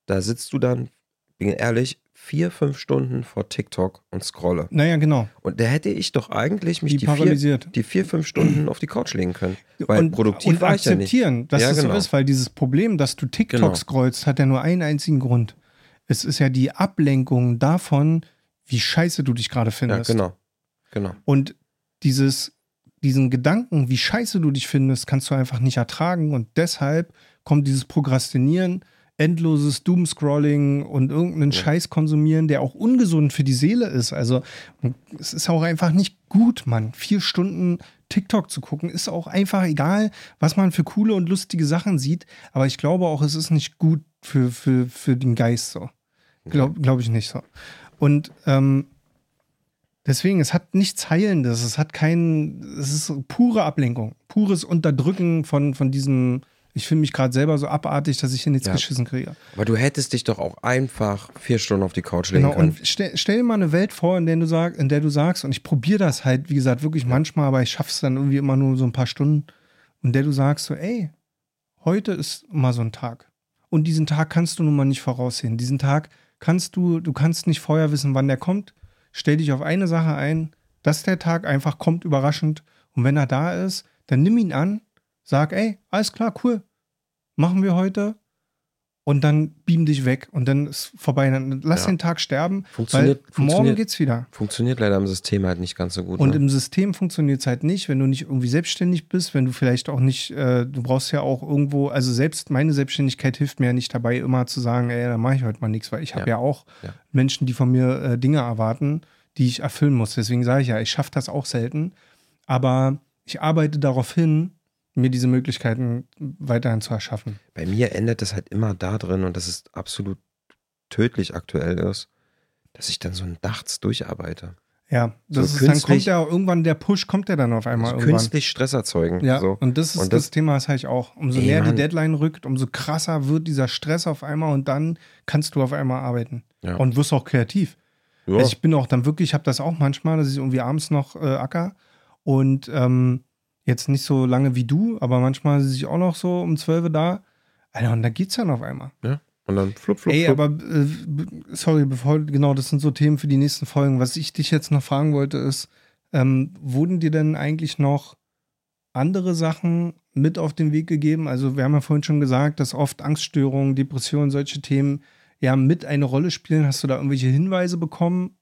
da sitzt du dann, bin ehrlich, vier, fünf Stunden vor TikTok und scrolle. Naja, genau. Und da hätte ich doch eigentlich mich die, die, vier, die vier, fünf Stunden auf die Couch legen können. Weil und, produktiv und war ich ja nicht. akzeptieren, dass ja, das genau. so ist, weil dieses Problem, dass du TikTok genau. scrollst, hat ja nur einen einzigen Grund. Es ist ja die Ablenkung davon, wie scheiße du dich gerade findest. Ja, genau. Genau. Und dieses, diesen Gedanken, wie scheiße du dich findest, kannst du einfach nicht ertragen. Und deshalb kommt dieses Prokrastinieren, endloses Doomscrolling und irgendeinen ja. Scheiß konsumieren, der auch ungesund für die Seele ist. Also es ist auch einfach nicht gut, Mann. Vier Stunden TikTok zu gucken, ist auch einfach egal, was man für coole und lustige Sachen sieht. Aber ich glaube auch, es ist nicht gut für, für, für den Geist so. Glaube glaub ich nicht so. Und ähm, deswegen, es hat nichts Heilendes, es hat keinen, es ist pure Ablenkung, pures Unterdrücken von, von diesem ich finde mich gerade selber so abartig, dass ich hier nichts ja. geschissen kriege. Aber du hättest dich doch auch einfach vier Stunden auf die Couch legen genau, können. Und stell, stell, dir mal eine Welt vor, in der du, sag, in der du sagst, und ich probiere das halt, wie gesagt, wirklich ja. manchmal, aber ich schaffe es dann irgendwie immer nur so ein paar Stunden, in der du sagst so, ey, heute ist mal so ein Tag. Und diesen Tag kannst du nun mal nicht voraussehen. Diesen Tag kannst du, du kannst nicht vorher wissen, wann der kommt. Stell dich auf eine Sache ein, dass der Tag einfach kommt überraschend. Und wenn er da ist, dann nimm ihn an, sag, ey, alles klar, cool, machen wir heute und dann beam dich weg und dann ist vorbei. Dann lass ja. den Tag sterben, funktioniert, weil morgen geht's wieder. Funktioniert leider im System halt nicht ganz so gut. Und ne? im System funktioniert es halt nicht, wenn du nicht irgendwie selbstständig bist, wenn du vielleicht auch nicht, äh, du brauchst ja auch irgendwo, also selbst meine Selbstständigkeit hilft mir ja nicht dabei, immer zu sagen, ey, da mache ich heute mal nichts, weil ich habe ja. ja. auch ja. Menschen, die von mir äh, Dinge erwarten, die ich erfüllen muss. Deswegen sage ich ja, ich schaffe das auch selten. Aber ich arbeite darauf hin, mir diese Möglichkeiten weiterhin zu erschaffen. Bei mir endet das halt immer da drin und das ist absolut tödlich aktuell ist, dass ich dann so nachts durcharbeite. Ja, das so ist, dann kommt ja irgendwann der Push, kommt der dann auf einmal also Künstlich Stress erzeugen. Ja, so. und das ist und das, das, Thema, das habe ich auch. Umso näher die Deadline rückt, umso krasser wird dieser Stress auf einmal und dann kannst du auf einmal arbeiten. Ja. Und wirst auch kreativ. Ja. Also ich bin auch dann wirklich, ich habe das auch manchmal, dass ich irgendwie abends noch äh, acker und ähm, Jetzt nicht so lange wie du, aber manchmal ist ich auch noch so um 12 da. Alter, und da geht's dann auf einmal. Ja. Und dann flup, flup, Ey, flup. aber äh, sorry, bevor, genau, das sind so Themen für die nächsten Folgen. Was ich dich jetzt noch fragen wollte, ist, ähm, wurden dir denn eigentlich noch andere Sachen mit auf den Weg gegeben? Also, wir haben ja vorhin schon gesagt, dass oft Angststörungen, Depressionen, solche Themen ja mit eine Rolle spielen. Hast du da irgendwelche Hinweise bekommen?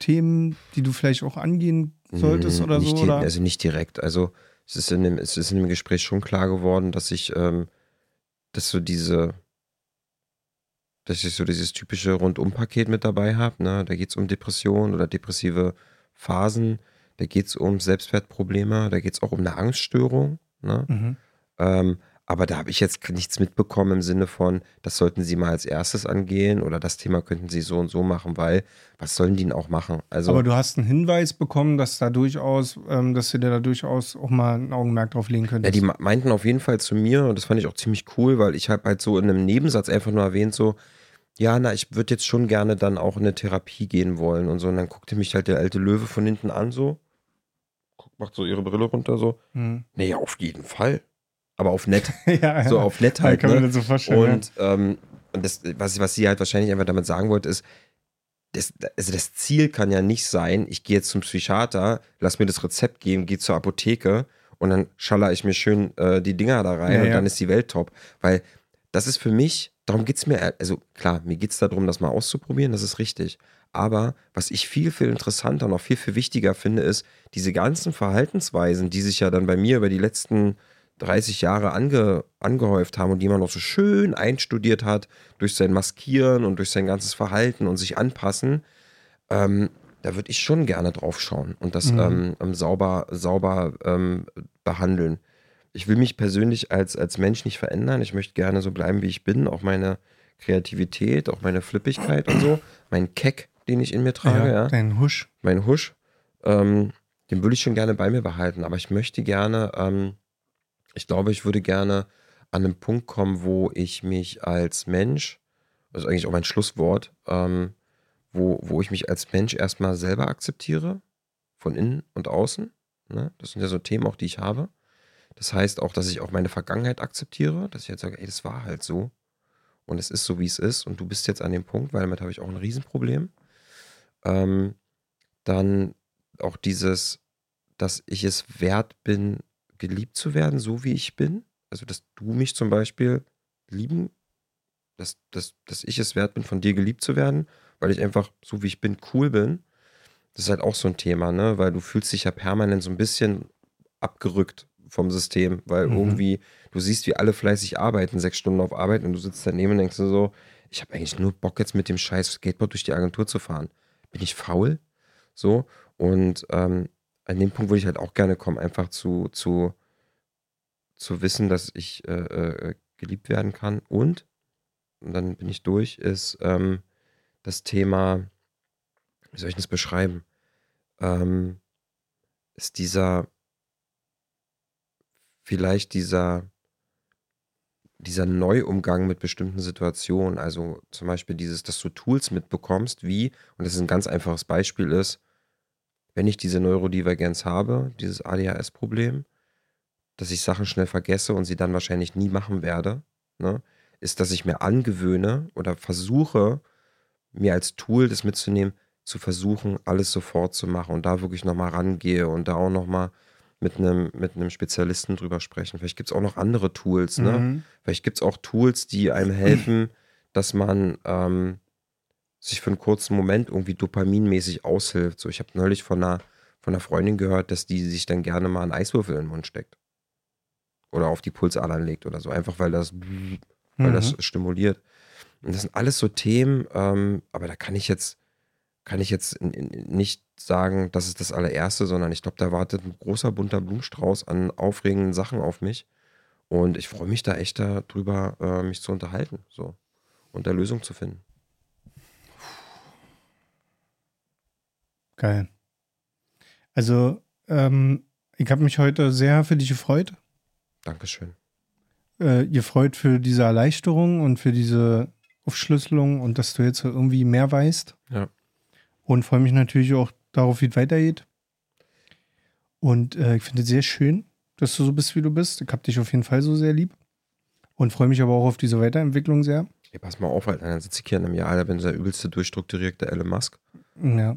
Themen, die du vielleicht auch angehen solltest oder nicht so? Oder? Also nicht direkt. Also es ist, in dem, es ist in dem Gespräch schon klar geworden, dass ich, ähm, dass so diese, dass ich so dieses typische Rundumpaket mit dabei habe. Ne? Da geht es um Depressionen oder depressive Phasen, da geht es um Selbstwertprobleme, da geht es auch um eine Angststörung. Ne? Mhm. Ähm, aber da habe ich jetzt nichts mitbekommen im Sinne von, das sollten Sie mal als erstes angehen oder das Thema könnten Sie so und so machen, weil was sollen die denn auch machen? Also, Aber du hast einen Hinweis bekommen, dass da durchaus, ähm, dass dir da durchaus auch mal ein Augenmerk drauf legen ja, könntest. die meinten auf jeden Fall zu mir und das fand ich auch ziemlich cool, weil ich habe halt so in einem Nebensatz einfach nur erwähnt, so, ja, na, ich würde jetzt schon gerne dann auch in eine Therapie gehen wollen und so. Und dann guckte mich halt der alte Löwe von hinten an, so, macht so ihre Brille runter, so, Hm. nee, auf jeden Fall. Aber auf nett. ja, So auf nett Ja, halt. kann man ne? das so vorstellen. Und, ähm, und das, was, was sie halt wahrscheinlich einfach damit sagen wollte, ist, das, also das Ziel kann ja nicht sein, ich gehe jetzt zum Psychiater, lass mir das Rezept geben, gehe zur Apotheke und dann schaller ich mir schön äh, die Dinger da rein Ja, und ja. dann ist die Welt top. Weil das ist für mich, darum geht es mir, also klar, mir geht es darum, das mal auszuprobieren, das ist richtig. Aber was ich viel, viel interessanter und auch viel, viel wichtiger finde, ist, diese ganzen Verhaltensweisen, die sich ja dann bei mir über die letzten 30 Jahre ange, angehäuft haben und die man noch so schön einstudiert hat durch sein Maskieren und durch sein ganzes Verhalten und sich anpassen, ähm, da würde ich schon gerne drauf schauen und das Mhm. ähm, ähm, sauber, sauber ähm, behandeln. Ich will mich persönlich als, als Mensch nicht verändern. Ich möchte gerne so bleiben, wie ich bin. Auch meine Kreativität, auch meine Flippigkeit und so. Mein Keck, den ich in mir trage, ja Dein Husch. mein Husch, ähm, den würde ich schon gerne bei mir behalten, aber ich möchte gerne, ähm, ich glaube, ich würde gerne an einen Punkt kommen, wo ich mich als Mensch, das ist eigentlich auch mein Schlusswort, ähm, wo, wo ich mich als Mensch erstmal selber akzeptiere, von innen und außen. Ne? Das sind ja so Themen auch, die ich habe. Das heißt auch, dass ich auch meine Vergangenheit akzeptiere, dass ich jetzt sage, ey, das war halt so. Und es ist so, wie es ist. Und du bist jetzt an dem Punkt, weil damit habe ich auch ein Riesenproblem. Ähm, dann auch dieses, dass ich es wert bin, geliebt zu werden, so wie ich bin. Also, dass du mich zum Beispiel lieben, dass, dass, dass ich es wert bin, von dir geliebt zu werden, weil ich einfach, so wie ich bin, cool bin. Das ist halt auch so ein Thema, ne? Weil du fühlst dich ja permanent so ein bisschen abgerückt vom System, weil Mhm. irgendwie, du siehst, wie alle fleißig arbeiten, sechs Stunden auf Arbeit und du sitzt daneben und denkst dir so, ich habe eigentlich nur Bock jetzt mit dem scheiß Skateboard durch die Agentur zu fahren. Bin ich faul? So. Und ähm, an dem Punkt würde ich halt auch gerne kommen, einfach zu, zu, zu wissen, dass ich äh, äh, geliebt werden kann. Und, und dann bin ich durch, ist ähm, das Thema, wie soll ich das beschreiben? Ähm, ist dieser, vielleicht dieser, dieser Neuumgang mit bestimmten Situationen. Also zum Beispiel dieses, dass du Tools mitbekommst, wie, und das ist ein ganz einfaches Beispiel ist, wenn ich diese Neurodivergenz habe, dieses ADHS-Problem, dass ich Sachen schnell vergesse und sie dann wahrscheinlich nie machen werde, ne, ist, dass ich mir angewöhne oder versuche, mir als Tool das mitzunehmen, zu versuchen, alles sofort zu machen und da wirklich nochmal rangehe und da auch nochmal mit einem mit einem Spezialisten drüber sprechen. Vielleicht gibt es auch noch andere Tools, ne? Mhm. Vielleicht gibt es auch Tools, die einem helfen, dass man ähm, sich für einen kurzen Moment irgendwie dopaminmäßig aushilft. So, ich habe neulich von einer, von einer Freundin gehört, dass die sich dann gerne mal einen Eiswürfel in den Mund steckt. Oder auf die Pulsadern legt oder so. Einfach weil das, weil Mhm. das stimuliert. Und das sind alles so Themen, ähm, aber da kann ich jetzt, kann ich jetzt nicht sagen, das ist das allererste, sondern ich glaube, da wartet ein großer bunter Blumenstrauß an aufregenden Sachen auf mich. Und ich freue mich da echt darüber, äh, mich zu unterhalten. So. Und da Lösung zu finden. Geil. Also, ähm, ich habe mich heute sehr für dich gefreut. Dankeschön. Äh, gefreut für diese Erleichterung und für diese Aufschlüsselung und dass du jetzt irgendwie mehr weißt. Ja. Und freue mich natürlich auch darauf, wie es weitergeht. Und äh, ich finde es sehr schön, dass du so bist, wie du bist. Ich habe dich auf jeden Fall so sehr lieb. Und freue mich aber auch auf diese Weiterentwicklung sehr. Ey, pass mal auf, Alter. Dann sitze ich hier in einem Jahr, da bin ich der übelste durchstrukturierte Elon Musk. Ja,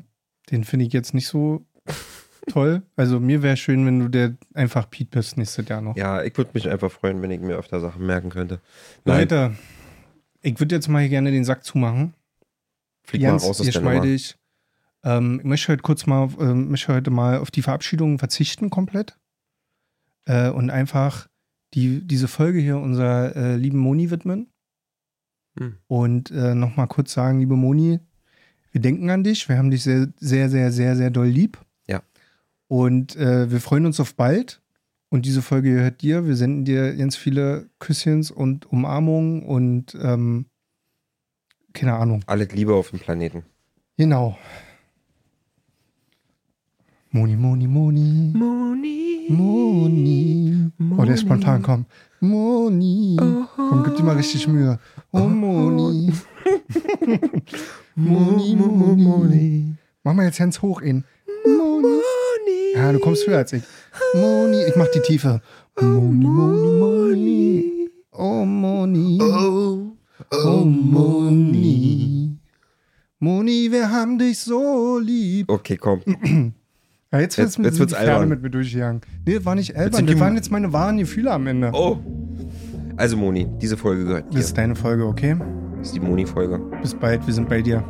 den finde ich jetzt nicht so toll. Also mir wäre schön, wenn du der einfach Pete bist nächstes Jahr noch. Ja, ich würde mich einfach freuen, wenn ich mir öfter Sachen merken könnte. Nein, Leute, ich würde jetzt mal hier gerne den Sack zumachen. flieg mal Ganz raus aus der Nummer. geschmeidig. Ähm, ich möchte heute kurz mal, ähm, möchte heute mal auf die Verabschiedung verzichten komplett. Äh, und einfach die, diese Folge hier unserer äh, lieben Moni widmen. Hm. Und äh, nochmal kurz sagen, liebe Moni, wir denken an dich. Wir haben dich sehr, sehr, sehr, sehr, sehr doll lieb. Ja. Und äh, wir freuen uns auf bald. Und diese Folge gehört dir. Wir senden dir ganz viele Küsschens und Umarmungen und ähm, keine Ahnung. Alles Liebe auf dem Planeten. Genau. Moni, Moni, Moni. Moni. Moni. Oh, der ist spontan, komm. Moni. Komm, gib dir mal richtig Mühe. Oh, Moni. Moni, Moni, Moni. Mach mal jetzt Hands hoch in. Moni. Ja, du kommst höher als ich. Moni. Ich mach die Tiefe. Moni, Moni, Moni. Oh, Moni. Oh, Oh, Moni. Moni, wir haben dich so lieb. Okay, komm. Ja, jetzt wird's Jetzt- mit jetzt wird's albern. mit mir durchgegangen. Nee, das war nicht albern. die- Das waren jetzt meine wahren Gefühle am Ende. Oh. Also Moni, diese Folge gehört dir. Das ist deine Folge, okay? Das ist die Moni-Folge. Bis bald, wir sind bei dir.